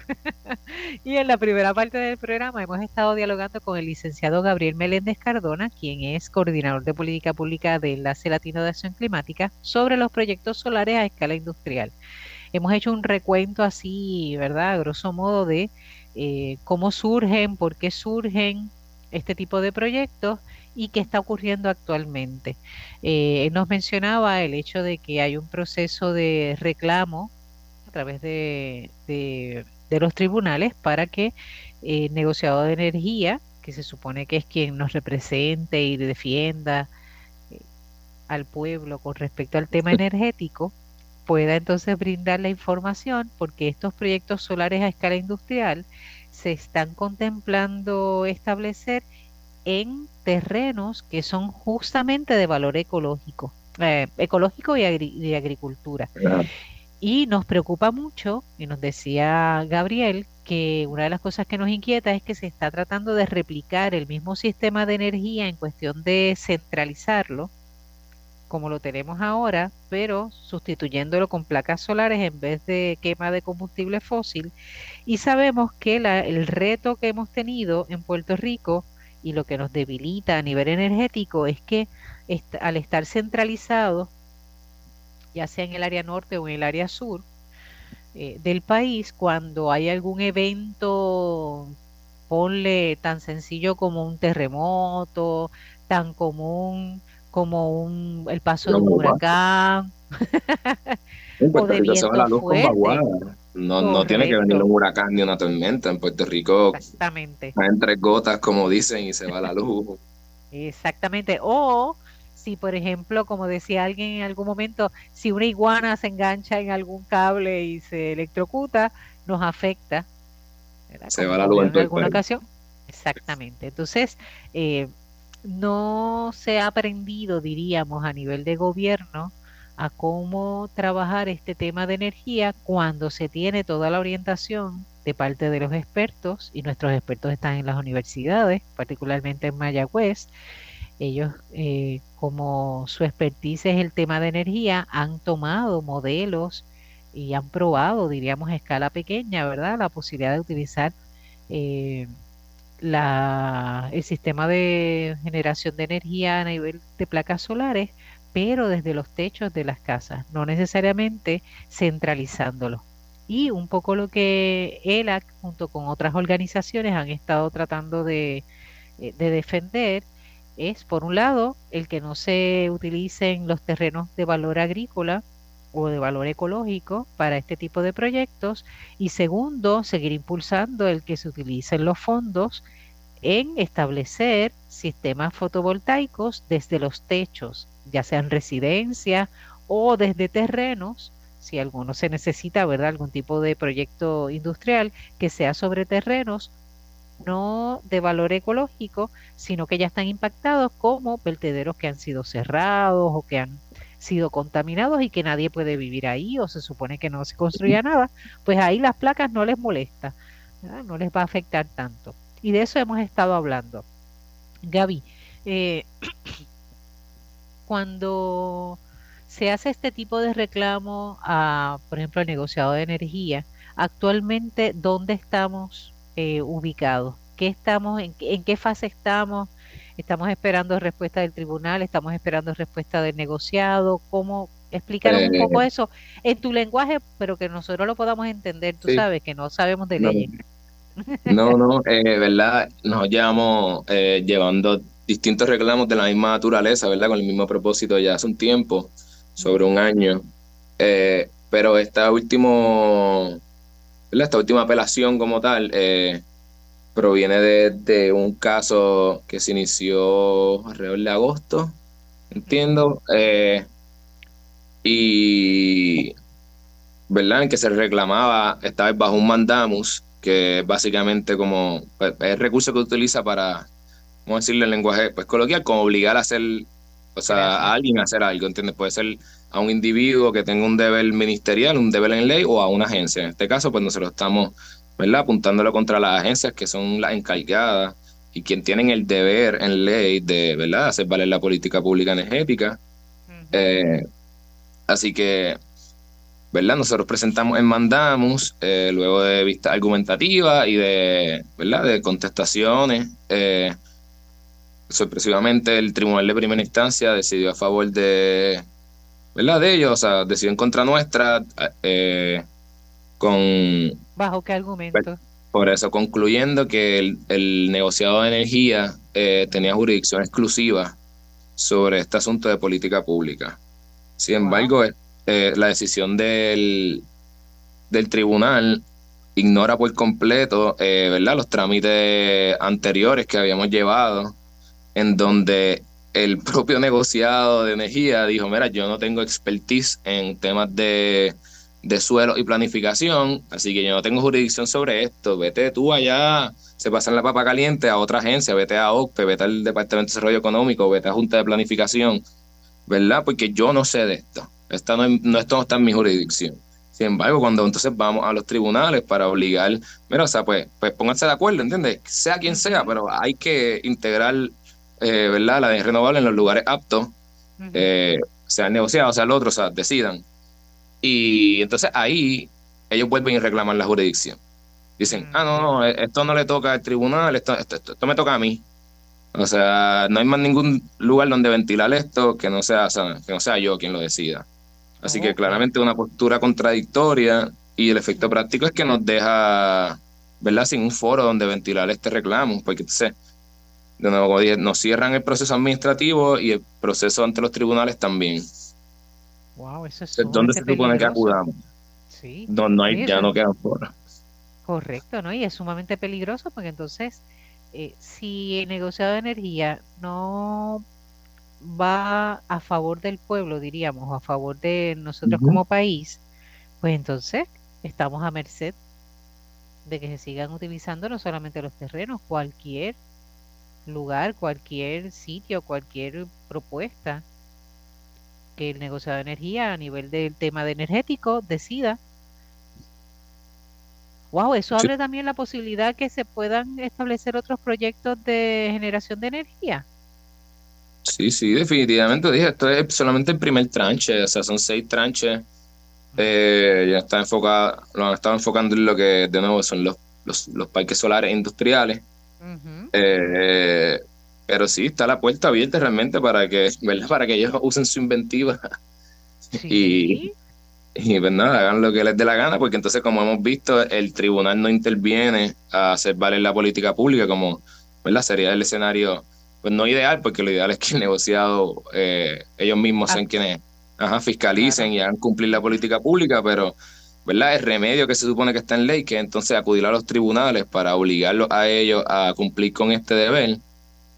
y en la primera parte del programa hemos estado dialogando con el licenciado Gabriel Meléndez Cardona, quien es coordinador de política pública de Enlace Latino de Acción Climática, sobre los proyectos solares a escala industrial. Hemos hecho un recuento así, ¿verdad? A grosso modo de eh, cómo surgen, por qué surgen este tipo de proyectos y qué está ocurriendo actualmente. Eh, nos mencionaba el hecho de que hay un proceso de reclamo a través de, los tribunales para que el negociador de energía, que se supone que es quien nos represente y defienda eh, al pueblo con respecto al tema energético, pueda entonces brindar la información porque estos proyectos solares a escala industrial se están contemplando establecer en terrenos que son justamente de valor ecológico, eh, ecológico y, de agricultura. Y nos preocupa mucho, y nos decía Gabriel, que una de las cosas que nos inquieta es que se está tratando de replicar el mismo sistema de energía en cuestión de centralizarlo, como lo tenemos ahora, pero sustituyéndolo con placas solares en vez de quema de combustible fósil. Y sabemos que el reto que hemos tenido en Puerto Rico y lo que nos debilita a nivel energético es que al estar centralizado, ya sea en el área norte o en el área sur eh, del país, cuando hay algún evento, ponle tan sencillo como un terremoto, tan común como un, el paso de un huracán. o de viento fuerte. No, no tiene que venir un huracán ni una tormenta. En Puerto Rico Exactamente. entre gotas, como dicen, y se va la luz. Exactamente. O si, por ejemplo, como decía alguien en algún momento, si una iguana se engancha en algún cable y se electrocuta, nos afecta. Se va la luz en, alguna ocasión. Exactamente. Entonces, eh, no se ha aprendido, diríamos, a nivel de gobierno a cómo trabajar este tema de energía cuando se tiene toda la orientación de parte de los expertos, y nuestros expertos están en las universidades, particularmente en Mayagüez. Ellos, eh, como su expertise es el tema de energía, han tomado modelos y han probado, diríamos, a escala pequeña, ¿verdad?, la posibilidad de utilizar eh, la, el sistema de generación de energía a nivel de placas solares, pero desde los techos de las casas, no necesariamente centralizándolo. Y un poco lo que ELAC junto con otras organizaciones han estado tratando de, eh, de defender es, por un lado, el que no se utilicen los terrenos de valor agrícola o de valor ecológico para este tipo de proyectos y segundo, seguir impulsando el que se utilicen los fondos en establecer sistemas fotovoltaicos desde los techos, ya sean residencias o desde terrenos, si alguno se necesita, ¿verdad? Algún tipo de proyecto industrial que sea sobre terrenos no de valor ecológico, sino que ya están impactados como vertederos que han sido cerrados o que han sido contaminados y que nadie puede vivir ahí o se supone que no se construya nada, pues ahí las placas no les molesta, no les va a afectar tanto. Y de eso hemos estado hablando. Gaby, eh, cuando se hace este tipo de reclamo a, por ejemplo, al negociado de energía, actualmente, ¿dónde estamos eh, ubicados? ¿Qué estamos, en, en, qué fase estamos? Estamos esperando respuesta del tribunal, estamos esperando respuesta del negociado. ¿Cómo explicar un poco eh, eso en tu lenguaje, pero que nosotros lo podamos entender? Tú sabes que no sabemos de leyes. No, no, eh, ¿verdad? Nos llevamos eh, llevando distintos reclamos de la misma naturaleza, ¿verdad? Con el mismo propósito ya hace un tiempo, sobre un año. pero esta último, esta última apelación como tal, proviene de, un caso que se inició alrededor de agosto, entiendo, eh, y, ¿verdad? En que se reclamaba, esta vez bajo un mandamus, que básicamente como, pues, es el recurso que utiliza para, ¿cómo decirle el lenguaje? Pues coloquial, como obligar a hacer, o sea, a alguien a hacer algo, ¿entiendes? Puede ser a un individuo que tenga un deber ministerial, un deber en ley, o a una agencia. En este caso, pues nosotros estamos ¿verdad? Apuntándolo contra las agencias que son las encargadas y quien tienen el deber en ley de, ¿verdad?, hacer valer la política pública energética. Eh, Así que, ¿verdad? Nosotros presentamos en Mandamus, eh, luego de vista argumentativa y de, ¿verdad? De contestaciones. Eh, sorpresivamente el tribunal de primera instancia decidió a favor de, ¿verdad? De ellos, o sea, decidió en contra nuestra eh, con... ¿Bajo qué argumento? Por eso, concluyendo que el, el negociado de energía eh, tenía jurisdicción exclusiva sobre este asunto de política pública. Sin embargo, eh, la decisión del, del tribunal ignora por completo eh, ¿verdad? los trámites anteriores que habíamos llevado, en donde el propio negociado de energía dijo, mira, yo no tengo expertise en temas de de suelo y planificación, así que yo no tengo jurisdicción sobre esto, vete tú allá, se pasa en la papa caliente a otra agencia, vete a OCPE, vete al Departamento de Desarrollo Económico, vete a Junta de Planificación, ¿verdad? Porque yo no sé de esto, esto no, no, esto no está en mi jurisdicción. Sin embargo, cuando entonces vamos a los tribunales para obligar, mira, o sea, pues, pues pónganse de acuerdo, ¿entiendes? Sea quien sea, pero hay que integrar, eh, ¿verdad? La de renovable en los lugares aptos, eh, sea negociado, sea el otro, o sea, decidan y entonces ahí ellos vuelven y reclaman la jurisdicción. Dicen, ah, no, no, e-, esto no le toca al tribunal, esto, esto, me toca a mí. O sea, no hay más ningún lugar donde ventilar esto que no sea, que no sea yo quien lo decida. Así que claramente una postura contradictoria y el efecto práctico es que nos deja, ¿verdad?, sin un foro donde ventilar este reclamo, porque entonces, de nuevo, nos cierran el proceso administrativo y el proceso ante los tribunales también. Wow, eso es ¿Dónde se supone que acudamos? Sí. No, no hay, ya no quedan fuera. Correcto, ¿no? Y es sumamente peligroso porque entonces, eh, si el negociado de energía no va a favor del pueblo, diríamos, o a favor de nosotros como país, pues entonces estamos a merced de que se sigan utilizando no solamente los terrenos, cualquier lugar, cualquier sitio, cualquier propuesta que el negociado de energía a nivel del tema de energético decida. Wow, eso abre también la posibilidad que se puedan establecer otros proyectos de generación de energía. Sí, sí, definitivamente. Dije, esto es solamente el primer tranche, o sea, son seis tranches. Eh, ya está enfocado, lo han estado enfocando en lo que de nuevo son los, los, parques solares industriales. Pero sí, está la puerta abierta realmente para que, ¿verdad? Para que ellos usen su inventiva y, y ¿verdad? hagan lo que les dé la gana, porque entonces, como hemos visto, el tribunal no interviene a hacer valer la política pública, como ¿verdad? sería el escenario, pues no ideal, porque lo ideal es que el negociado, eh, ellos mismos sean quienes ajá, fiscalicen y hagan cumplir la política pública, pero ¿verdad? El remedio que se supone que está en ley, que entonces acudir a los tribunales para obligarlos a ellos a cumplir con este deber,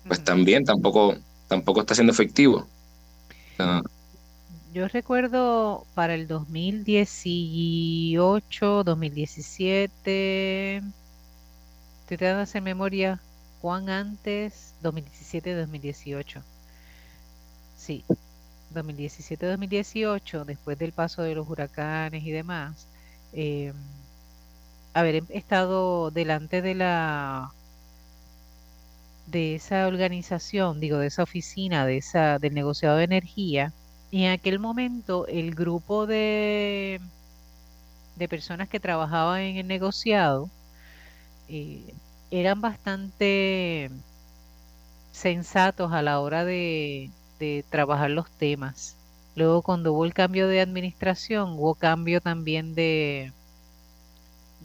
pues también tampoco, tampoco está siendo efectivo. Yo recuerdo para el 2018, 2017, te de hacer memoria, Juan antes, 2017, 2018. Sí, 2017-2018, después del paso de los huracanes y demás, eh, haber estado delante de la de esa organización, digo, de esa oficina, de esa, del negociado de energía, y en aquel momento el grupo de, de personas que trabajaban en el negociado eh, eran bastante sensatos a la hora de, de trabajar los temas. Luego cuando hubo el cambio de administración, hubo cambio también de,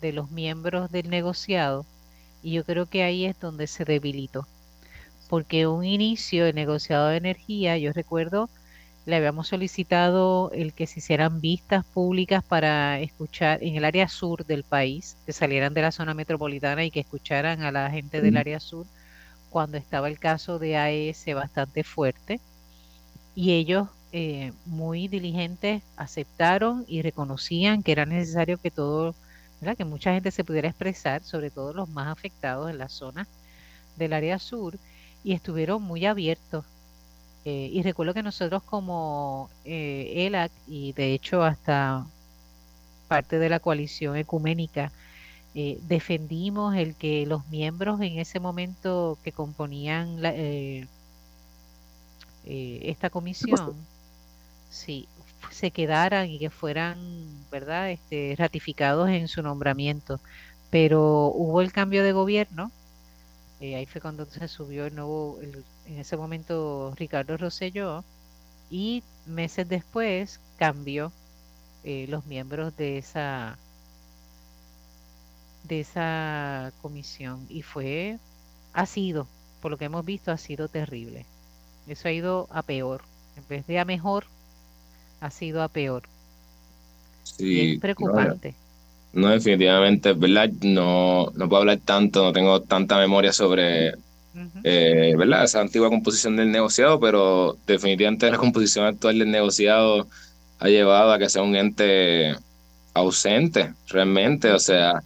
de los miembros del negociado y yo creo que ahí es donde se debilitó. Porque un inicio de negociado de energía, yo recuerdo, le habíamos solicitado el que se hicieran vistas públicas para escuchar en el área sur del país, que salieran de la zona metropolitana y que escucharan a la gente del área sur cuando estaba el caso de AES bastante fuerte. Y ellos eh, muy diligentes aceptaron y reconocían que era necesario que todo que mucha gente se pudiera expresar, sobre todo los más afectados en la zona del área sur, y estuvieron muy abiertos. Eh, y recuerdo que nosotros como eh, ELAC y de hecho hasta parte de la coalición ecuménica, eh, defendimos el que los miembros en ese momento que componían esta comisión, sí, se quedaran y que fueran, ¿verdad?, este, ratificados en su nombramiento. Pero hubo el cambio de gobierno, eh, ahí fue cuando se subió el nuevo, en ese momento Ricardo Rosselló, y meses después cambió eh, los miembros de esa de esa comisión y fue ha sido por lo que hemos visto ha sido terrible eso ha ido a peor en vez de a mejor ha sido a peor Sí, es preocupante no, definitivamente, ¿verdad? No, no puedo hablar tanto, no tengo tanta memoria sobre, eh, ¿verdad? Esa antigua composición del negociado, pero definitivamente la composición actual del negociado ha llevado a que sea un ente ausente, realmente, o sea,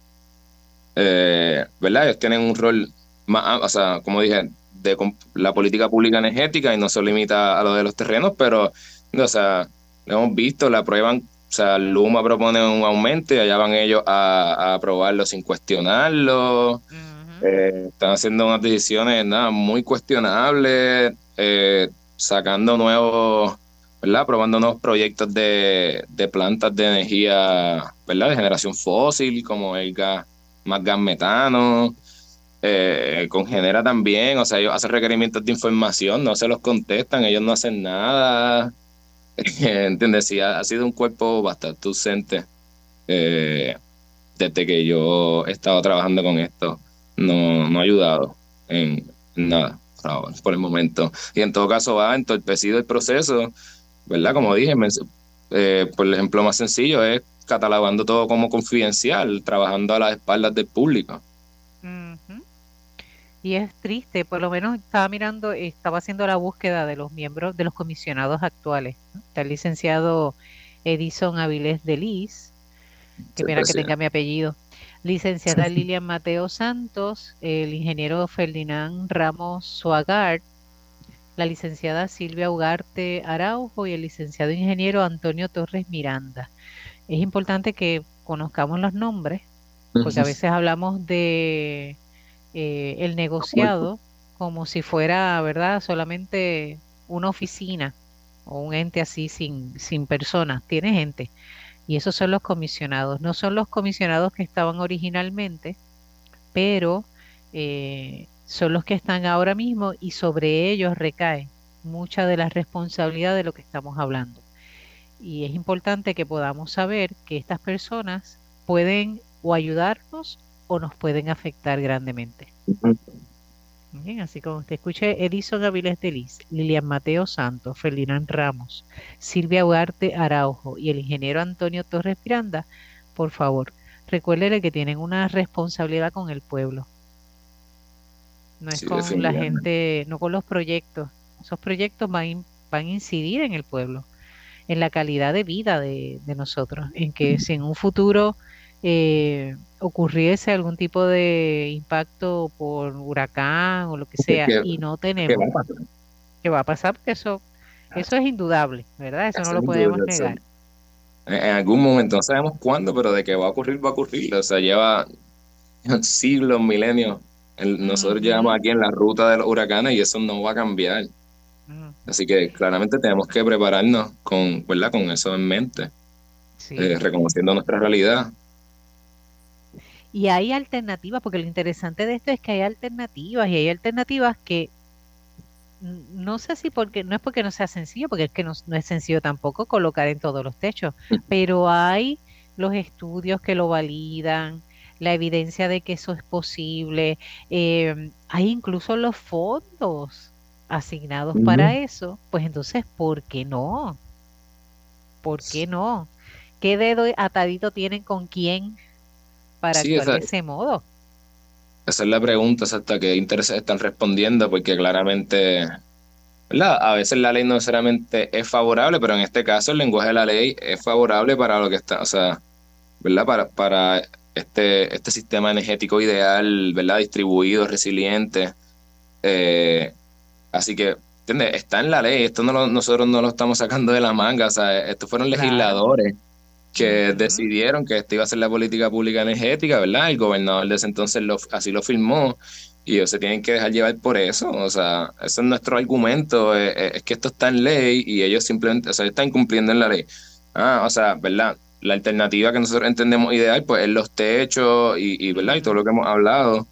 eh, ¿verdad? Ellos tienen un rol más, o sea, como dije, de la política pública energética y no se limita a lo de los terrenos, pero, o sea, lo hemos visto, la aprueban o sea, Luma propone un aumento y allá van ellos a, aprobarlo sin cuestionarlo. Eh, están haciendo unas decisiones nada muy cuestionables, eh, sacando nuevos, ¿verdad? Aprobando nuevos proyectos de, plantas de energía, ¿verdad? De generación fósil, como el gas, más gas metano. Eh, con Genera también, o sea, ellos hacen requerimientos de información, no se los contestan, ellos no hacen nada. ¿Entiendes? Sí, ha, sido un cuerpo bastante ausente eh, desde que yo he estado trabajando con esto. No, no ha ayudado en, nada por el momento. Y en todo caso va entorpecido el proceso, ¿verdad? Como dije, eh, por ejemplo, más sencillo es catalogando todo como confidencial, trabajando a las espaldas del público. Y es triste, por lo menos estaba mirando, estaba haciendo la búsqueda de los miembros, de los comisionados actuales. Está el licenciado Edison Avilés de Liz, que mira que tenga mi apellido. Licenciada Lilian Mateo Santos, el ingeniero Ferdinand Ramos Suagart, la licenciada Silvia Ugarte Araujo y el licenciado ingeniero Antonio Torres Miranda. Es importante que conozcamos los nombres, porque a veces hablamos de eh, el negociado como si fuera, ¿verdad?, solamente una oficina o un ente así sin, sin personas, tiene gente. Y esos son los comisionados. No son los comisionados que estaban originalmente, pero eh, son los que están ahora mismo y sobre ellos recae mucha de la responsabilidad de lo que estamos hablando. Y es importante que podamos saber que estas personas pueden o ayudarnos o nos pueden afectar grandemente. Bien, así como usted escuche Edison Avilés de Liz, Lilian Mateo Santos, Ferdinand Ramos, Silvia Ugarte Araujo y el ingeniero Antonio Torres Miranda, por favor, recuérdele que tienen una responsabilidad con el pueblo. No es con la gente, no con los proyectos. Esos proyectos van, van a incidir en el pueblo, en la calidad de vida de, de nosotros, en que si en un futuro eh, ocurriese algún tipo de impacto por huracán o lo que sea y no tenemos ¿qué va a pasar? porque eso eso es indudable verdad eso, no lo podemos negar. en algún momento no sabemos cuándo pero de que va a ocurrir va a ocurrir. O sea lleva siglos milenios nosotros llevamos aquí en la ruta de los huracanes y eso no va a cambiar. Así que claramente tenemos que prepararnos con verdad con eso en mente eh, reconociendo nuestra realidad y hay alternativas, porque lo interesante de esto es que hay alternativas y hay alternativas que no sé si porque no es porque no sea sencillo, porque es que no, es sencillo tampoco colocar en todos los techos, pero hay los estudios que lo validan, la evidencia de que eso es posible, eh, hay incluso los fondos asignados para eso, pues entonces, ¿por qué no? ¿Por qué no? ¿Qué dedo atadito tienen con quién? Para actuar de ese modo. Esa es la pregunta, hasta qué intereses están respondiendo, porque claramente, ¿verdad? A veces la ley no necesariamente es favorable, pero en este caso el lenguaje de la ley es favorable para lo que está, o sea, ¿verdad? Para, para este, este sistema energético ideal, ¿verdad? Distribuido, resiliente. Eh, así que, ¿entiendes? Está en la ley, esto no nosotros no lo estamos sacando de la manga, o sea, estos fueron legisladores que decidieron que esta iba a ser la política pública energética, ¿verdad? El gobernador de ese entonces lo, así lo firmó y ellos se tienen que dejar llevar por eso. O sea, ese es nuestro argumento, eh, eh, es, que esto está en ley y ellos simplemente, o sea, están incumpliendo en la ley. Ah, o sea, ¿verdad? La alternativa que nosotros entendemos ideal, pues es los techos y, y ¿verdad? Y todo lo que hemos hablado,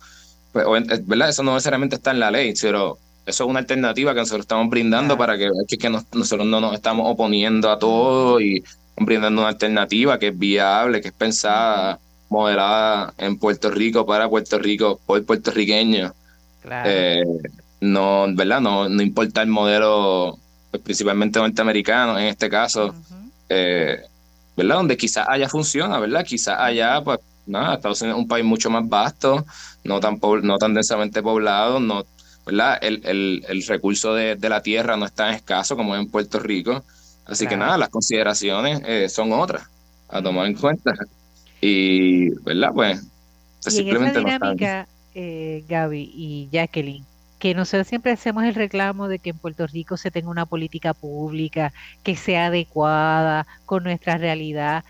pues, ¿verdad? Eso no necesariamente está en la ley, pero eso es una alternativa que nosotros estamos brindando para que, que, que nosotros no nos estamos oponiendo a todo y brindando una alternativa que es viable, que es pensada modelada en Puerto Rico para Puerto Rico por puertorriqueños. Eh, no, ¿verdad? No, no importa el modelo, pues, principalmente norteamericano en este caso, eh, ¿verdad? Donde quizás haya funciona, ¿verdad? Quizás allá, pues, nada, Estados Unidos es un país mucho más vasto, no tan, no tan densamente poblado, no, ¿verdad? El, el, el recurso de, de, la tierra no es tan escaso como en Puerto Rico. Así que nada, las consideraciones eh, son otras a tomar en cuenta. Y, ¿verdad? Pues, simplemente en esa dinámica, eh, Gaby y Jacqueline, que nosotros siempre hacemos el reclamo de que en Puerto Rico se tenga una política pública que sea adecuada con nuestra realidad.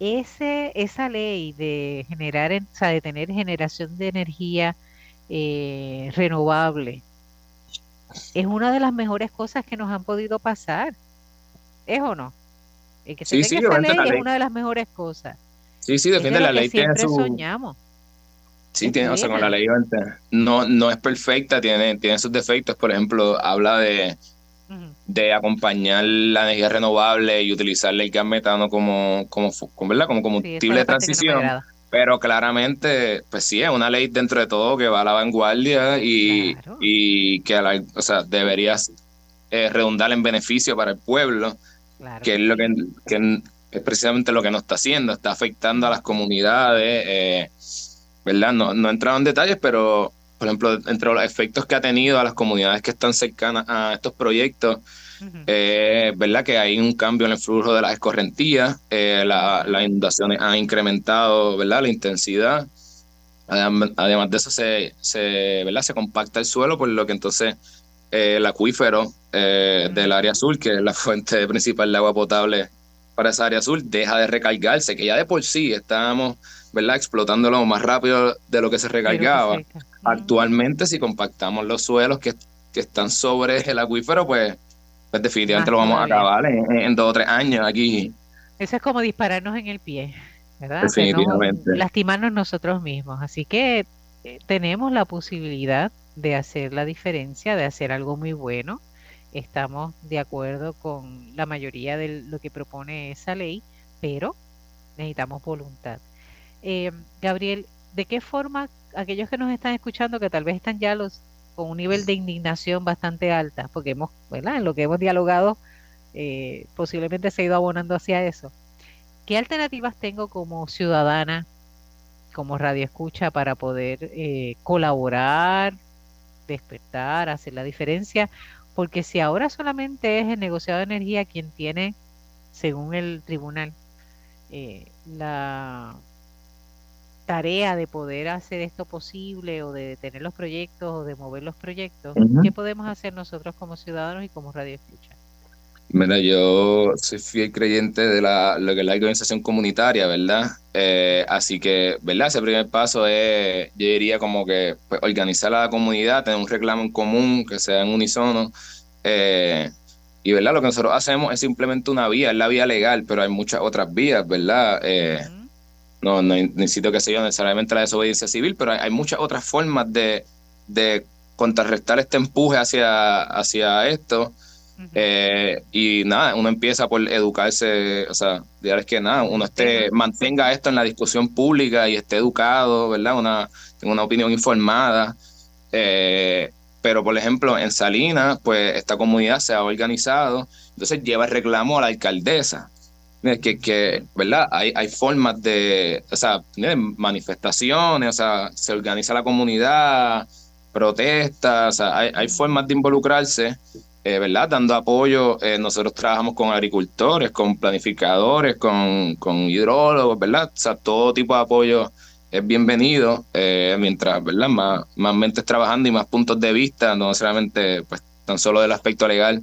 Ese, esa ley de generar, o sea, de tener generación de energía eh, renovable es una de las mejores cosas que nos han podido pasar. ¿Es o no? El que se sí, tenga esa ley, es una de las mejores cosas. Sí, sí, defiende la ley. Siempre soñamos. Sí, tiene, o sea, con la ley no, no es perfecta, tiene, tiene sus defectos. Por ejemplo, habla de, de acompañar la energía renovable y utilizar el gas metano como, como, ¿verdad? como combustible de transición. pero claramente, pues sí, es una ley dentro de todo que va a la vanguardia y, y que o sea, deberías eh, redundar en beneficio para el pueblo, que es lo que, que es precisamente lo que no está haciendo, está afectando a las comunidades, eh, ¿verdad? No, no he entrado en detalles, pero, por ejemplo, entre los efectos que ha tenido a las comunidades que están cercanas a estos proyectos, eh, ¿verdad? Que hay un cambio en el flujo de las escorrentías, eh, las inundaciones han incrementado, ¿verdad? La intensidad. Además de eso, se, se, ¿verdad? se compacta el suelo, por lo que entonces el acuífero del área azul, que es la fuente principal de agua potable para esa área azul deja de recargarse, que ya de por sí estábamos ¿verdad? explotándolo más rápido de lo que se recargaba. Actualmente, si compactamos los suelos que, están sobre el acuífero, pues, pues definitivamente lo vamos a acabar en, dos o tres años aquí. Eso es como dispararnos en el pie, ¿verdad? Definitivamente. lastimarnos nosotros mismos. Así que eh, tenemos la posibilidad de hacer la diferencia, de hacer algo muy bueno estamos de acuerdo con la mayoría de lo que propone esa ley, pero necesitamos voluntad. Eh, Gabriel, ¿de qué forma aquellos que nos están escuchando, que tal vez están ya los con un nivel de indignación bastante alta, porque hemos, ¿verdad? En lo que hemos dialogado, eh, posiblemente se ha ido abonando hacia eso. ¿Qué alternativas tengo como ciudadana, como radio escucha, para poder eh, colaborar, despertar, hacer la diferencia? Porque si ahora solamente es el negociado de energía quien tiene, según el tribunal, eh, la tarea de poder hacer esto posible o de detener los proyectos o de mover los proyectos, ¿qué podemos hacer nosotros como ciudadanos y como radio escucha? Mira, yo soy fiel creyente de la, lo que es la organización comunitaria, ¿verdad? Eh, así que, ¿verdad? Ese primer paso es, yo diría como que pues, organizar a la comunidad, tener un reclamo en común, que sea en unisono. Eh, y, ¿verdad? Lo que nosotros hacemos es simplemente una vía, es la vía legal, pero hay muchas otras vías, ¿verdad? Eh, no, no necesito que sea necesariamente la desobediencia civil, pero hay, muchas otras formas de, de contrarrestar este empuje hacia, hacia esto. Eh, y nada, uno empieza por educarse, o sea, es que nada, uno esté, mantenga esto en la discusión pública y esté educado, ¿verdad? Una, tenga una opinión informada. Eh, pero, por ejemplo, en Salinas, pues esta comunidad se ha organizado, entonces lleva el reclamo a la alcaldesa. Que, que ¿verdad? Hay, hay formas de, o sea, manifestaciones, o sea, se organiza la comunidad, protestas, o sea, hay, hay formas de involucrarse eh, ¿verdad? Dando apoyo. Eh, nosotros trabajamos con agricultores, con planificadores, con, con hidrólogos, ¿verdad? O sea, todo tipo de apoyo es bienvenido, eh, mientras, ¿verdad? Más, más mentes trabajando y más puntos de vista, no necesariamente, pues, tan solo del aspecto legal,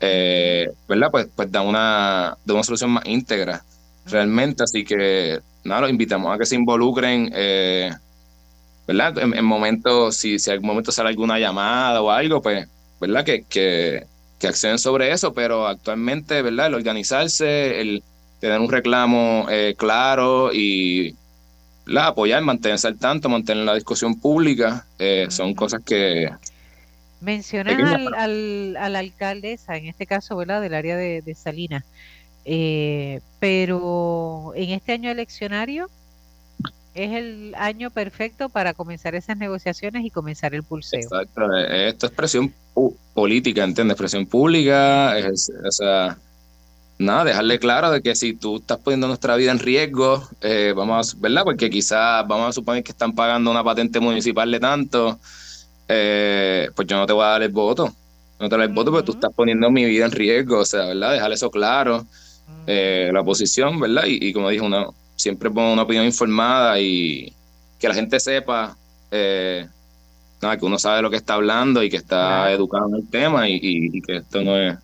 ¿verdad? Pues, pues da una, da una solución más íntegra, realmente. Así que, nada, los invitamos a que se involucren ¿verdad? En, momentos, si, si algún momento sale alguna llamada o algo, pues, ¿verdad? Que, que, que acceden sobre eso, pero actualmente, ¿verdad? El organizarse, el tener un reclamo eh, claro y la apoyar, mantenerse al tanto, mantener la discusión pública, eh, son cosas que... Mencionas al, al, alcaldesa, en este caso, ¿verdad? Del área de, de Salinas. Eh, pero en este año eleccionario es el año perfecto para comenzar esas negociaciones y comenzar el pulseo. Exacto, eh, esto es presión política, ¿entiendes? Presión pública, es, o sea, nada, dejarle claro de que si tú estás poniendo nuestra vida en riesgo, eh, vamos a, ¿verdad? Porque quizás vamos a suponer que están pagando una patente municipal de tanto, eh, pues yo no te voy a dar el voto. No te voy a dar el voto porque tú estás poniendo mi vida en riesgo, o sea, ¿verdad? Dejarle eso claro. la oposición, ¿verdad? Y, y como dije, una, siempre pongo una opinión informada y que la gente sepa eh, nada, que uno sabe lo que está hablando y que está educado en el tema y, que esto no es...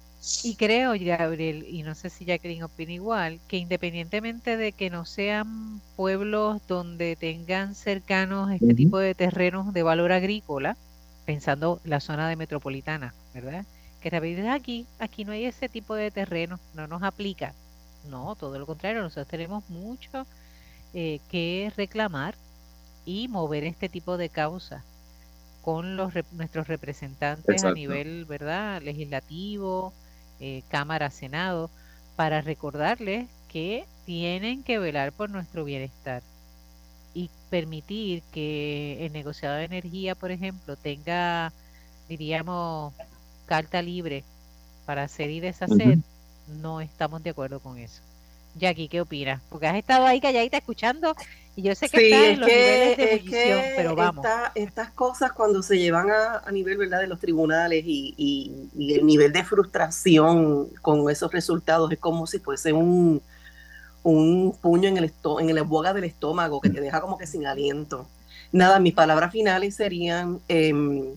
Y creo, Gabriel, y no sé si Jacqueline opina igual, que independientemente de que no sean pueblos donde tengan cercanos este tipo de terrenos de valor agrícola, pensando la zona de metropolitana, ¿verdad? Que te aquí, aquí no hay ese tipo de terreno, no nos aplica. No, todo lo contrario, nosotros tenemos mucho eh, que reclamar y mover este tipo de causas con los nuestros representantes a nivel verdad legislativo eh, cámara senado para recordarles que tienen que velar por nuestro bienestar y permitir que el negociado de energía por ejemplo tenga diríamos carta libre para hacer y deshacer no estamos de acuerdo con eso. Jackie, ¿qué opinas? Porque has estado ahí calladita escuchando y yo sé que sí, en los niveles de ebullición, pero vamos. estas cosas cuando se llevan a, nivel ¿verdad? de los tribunales y, el nivel de frustración con esos resultados es como si fuese un, un puño en el, en el boga del estómago que te deja como que sin aliento. Nada, mis palabras finales serían em,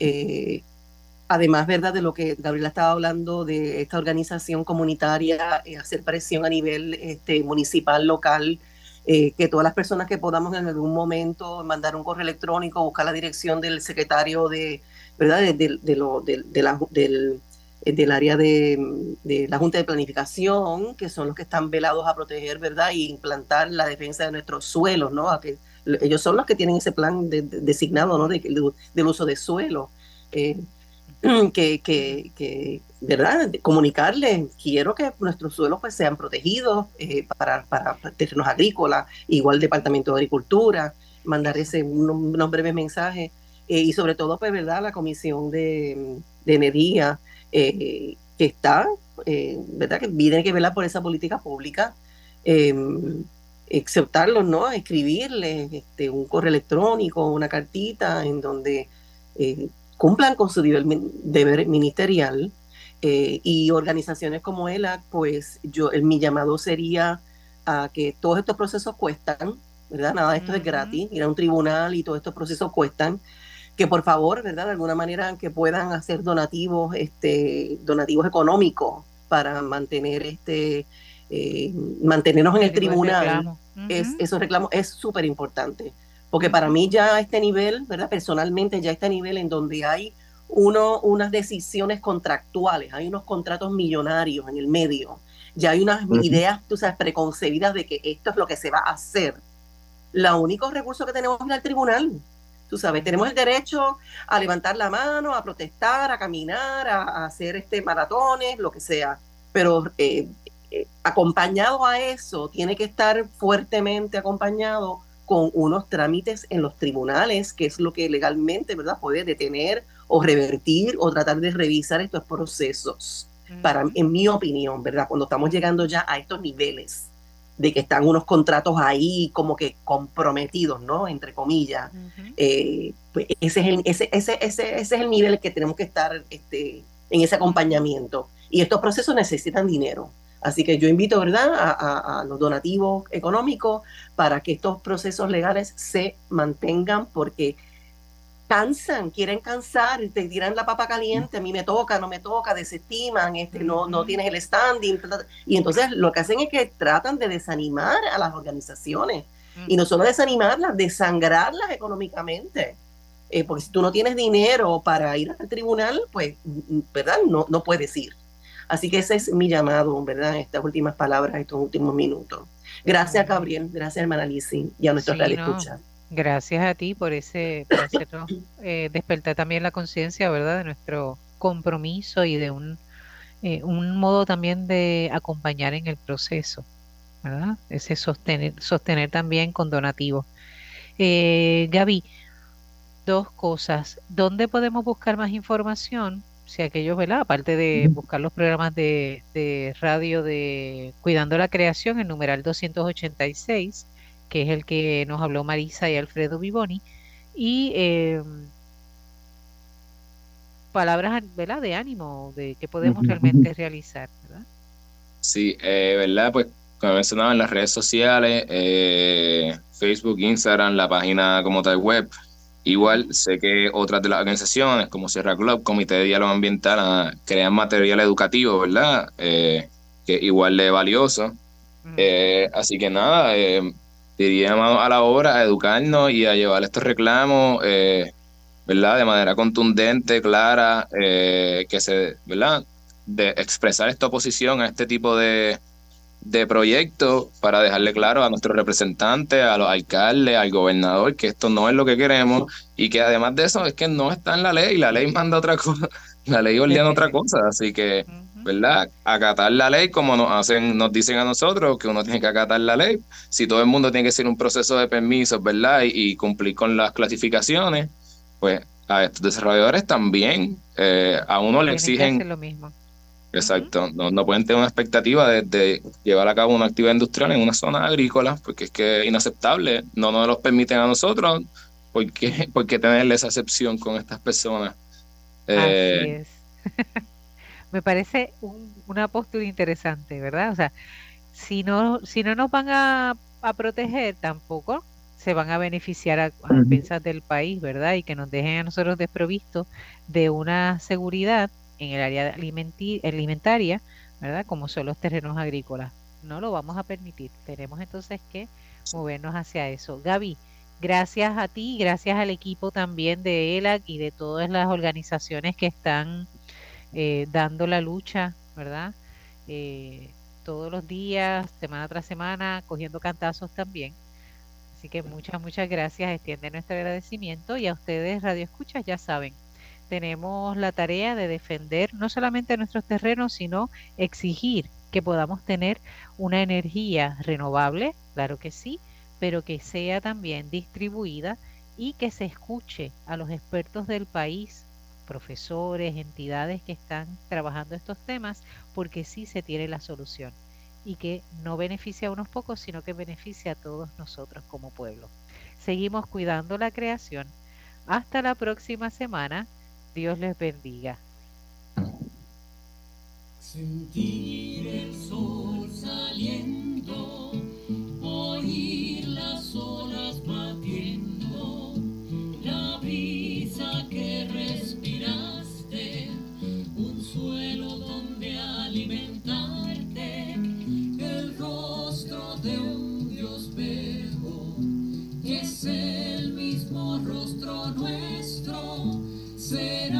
eh, además, ¿verdad? De lo que Gabriela estaba hablando de esta organización comunitaria, eh, hacer presión a nivel este, municipal, local, eh, que todas las personas que podamos en algún momento mandar un correo electrónico, buscar la dirección del secretario de, ¿verdad? De, lo, la, del, eh, del área de, la Junta de Planificación, que son los que están velados a proteger, ¿verdad? Y implantar la defensa de nuestros suelos, ¿no? A que, ellos son los que tienen ese plan designado, ¿no? De, del uso de suelo. que, que, que, ¿verdad? Comunicarles, quiero que nuestros suelos pues sean protegidos eh, para, para, terrenos agrícolas, igual Departamento de Agricultura, mandar ese, unos, breves mensajes eh, y sobre todo, pues, ¿verdad? La Comisión de, Energía eh, que está, ¿verdad? Que tiene que velar por esa política pública. exhortarlos, ¿no? Escribirles este, un correo electrónico, una cartita en donde cumplan con su deber ministerial eh, y organizaciones como ELA, pues yo, el, mi llamado sería a que todos estos procesos cuestan, ¿verdad? Nada de esto es gratis, ir a un tribunal y todos estos procesos cuestan, que por favor, ¿verdad? De alguna manera que puedan hacer donativos, este, donativos económicos para mantener este, eh, mantenernos en el tribunal. es, esos reclamos es súper importante. Porque para mí ya a este nivel, ¿verdad? Personalmente ya a este nivel en donde hay uno, unas decisiones contractuales, hay unos contratos millonarios en el medio, ya hay unas ideas, tú sabes, preconcebidas de que esto es lo que se va a hacer. Lo único recurso que tenemos es el tribunal. Tú sabes, tenemos el derecho a levantar la mano, a protestar, a caminar, a, hacer este maratones, lo que sea. Pero eh, eh, acompañado a eso, tiene que estar fuertemente acompañado con unos trámites en los tribunales, que es lo que legalmente, ¿verdad?, puede detener o revertir o tratar de revisar estos procesos. Para, en mi opinión, ¿verdad? Cuando estamos llegando ya a estos niveles de que están unos contratos ahí como que comprometidos, ¿no? Entre comillas. Eh, pues ese es, el, ese, ese, ese, es el nivel que tenemos que estar este, en ese acompañamiento. Y estos procesos necesitan dinero. Así que yo invito, ¿verdad?, a, los donativos económicos para que estos procesos legales se mantengan porque cansan, quieren cansar, te tiran la papa caliente, a mí me toca, no me toca, desestiman, este, no, no tienes el standing. Y entonces lo que hacen es que tratan de desanimar a las organizaciones. Y no solo desanimarlas, desangrarlas económicamente. Eh, porque si tú no tienes dinero para ir al tribunal, pues, ¿verdad? No, no puedes ir. Así que ese es mi llamado, ¿verdad? Estas últimas palabras, estos últimos minutos. Gracias, Gabriel. Gracias, hermana Lizzie, y a nuestros sí, escucha. Gracias a ti por ese, por eh, despertar también la conciencia, ¿verdad? De nuestro compromiso y de un, eh, un modo también de acompañar en el proceso, ¿verdad? Ese sostener, sostener también con donativos. Eh, Gaby, dos cosas. ¿Dónde podemos buscar más información? Si aquellos, ¿verdad? Aparte de buscar los programas de, de radio de Cuidando la Creación, el numeral 286, que es el que nos habló Marisa y Alfredo Vivoni, y eh, palabras ¿verdad? de ánimo, de que podemos realmente realizar. ¿verdad? Sí, eh, ¿verdad? Pues como mencionaba en las redes sociales, eh, Facebook, Instagram, la página como tal web. Igual sé que otras de las organizaciones como Sierra Club, Comité de Diálogo Ambiental, ah, crean material educativo, ¿verdad? Eh, que igual de valioso. Eh, así que nada, eh, diríamos a la obra a educarnos y a llevar estos reclamos, eh, ¿verdad? De manera contundente, clara, que se, ¿verdad? De expresar esta oposición a este tipo de, de proyectos para dejarle claro a nuestros representantes, a los alcaldes, al gobernador, que esto no es lo que queremos y que además de eso es que no está en la ley, la ley manda otra cosa, la ley ordena otra cosa, así que, ¿verdad? Acatar la ley como nos hacen, nos dicen a nosotros que uno tiene que acatar la ley, si todo el mundo tiene que hacer un proceso de permisos, ¿verdad? Y, y cumplir con las clasificaciones, pues a estos desarrolladores también, eh, a uno le exigen... lo mismo. Exacto, no, no, pueden tener una expectativa de, de, llevar a cabo una actividad industrial en una zona agrícola, porque es que es inaceptable, no nos lo permiten a nosotros, ¿por qué, por qué tenerle esa excepción con estas personas? Eh, Así es. Me parece un, una postura interesante, ¿verdad? O sea, si no, si no nos van a, a proteger, tampoco se van a beneficiar a, a del país, ¿verdad? Y que nos dejen a nosotros desprovistos de una seguridad en el área alimentaria, ¿verdad? Como son los terrenos agrícolas. No lo vamos a permitir. Tenemos entonces que movernos hacia eso. Gaby, gracias a ti, gracias al equipo también de ELAC y de todas las organizaciones que están eh, dando la lucha, ¿verdad? Eh, todos los días, semana tras semana, cogiendo cantazos también. Así que muchas, muchas gracias. Extiende nuestro agradecimiento y a ustedes, Radio Escuchas, ya saben, tenemos la tarea de defender no solamente nuestros terrenos, sino exigir que podamos tener una energía renovable, claro que sí, pero que sea también distribuida y que se escuche a los expertos del país, profesores, entidades que están trabajando estos temas, porque sí se tiene la solución y que no beneficia a unos pocos, sino que beneficia a todos nosotros como pueblo. Seguimos cuidando la creación. Hasta la próxima semana. Dios les bendiga. Sentir el sol saliendo, oír las olas batiendo, la brisa que respiraste, un suelo donde alimentarte, el rostro de un Dios veo que se sin.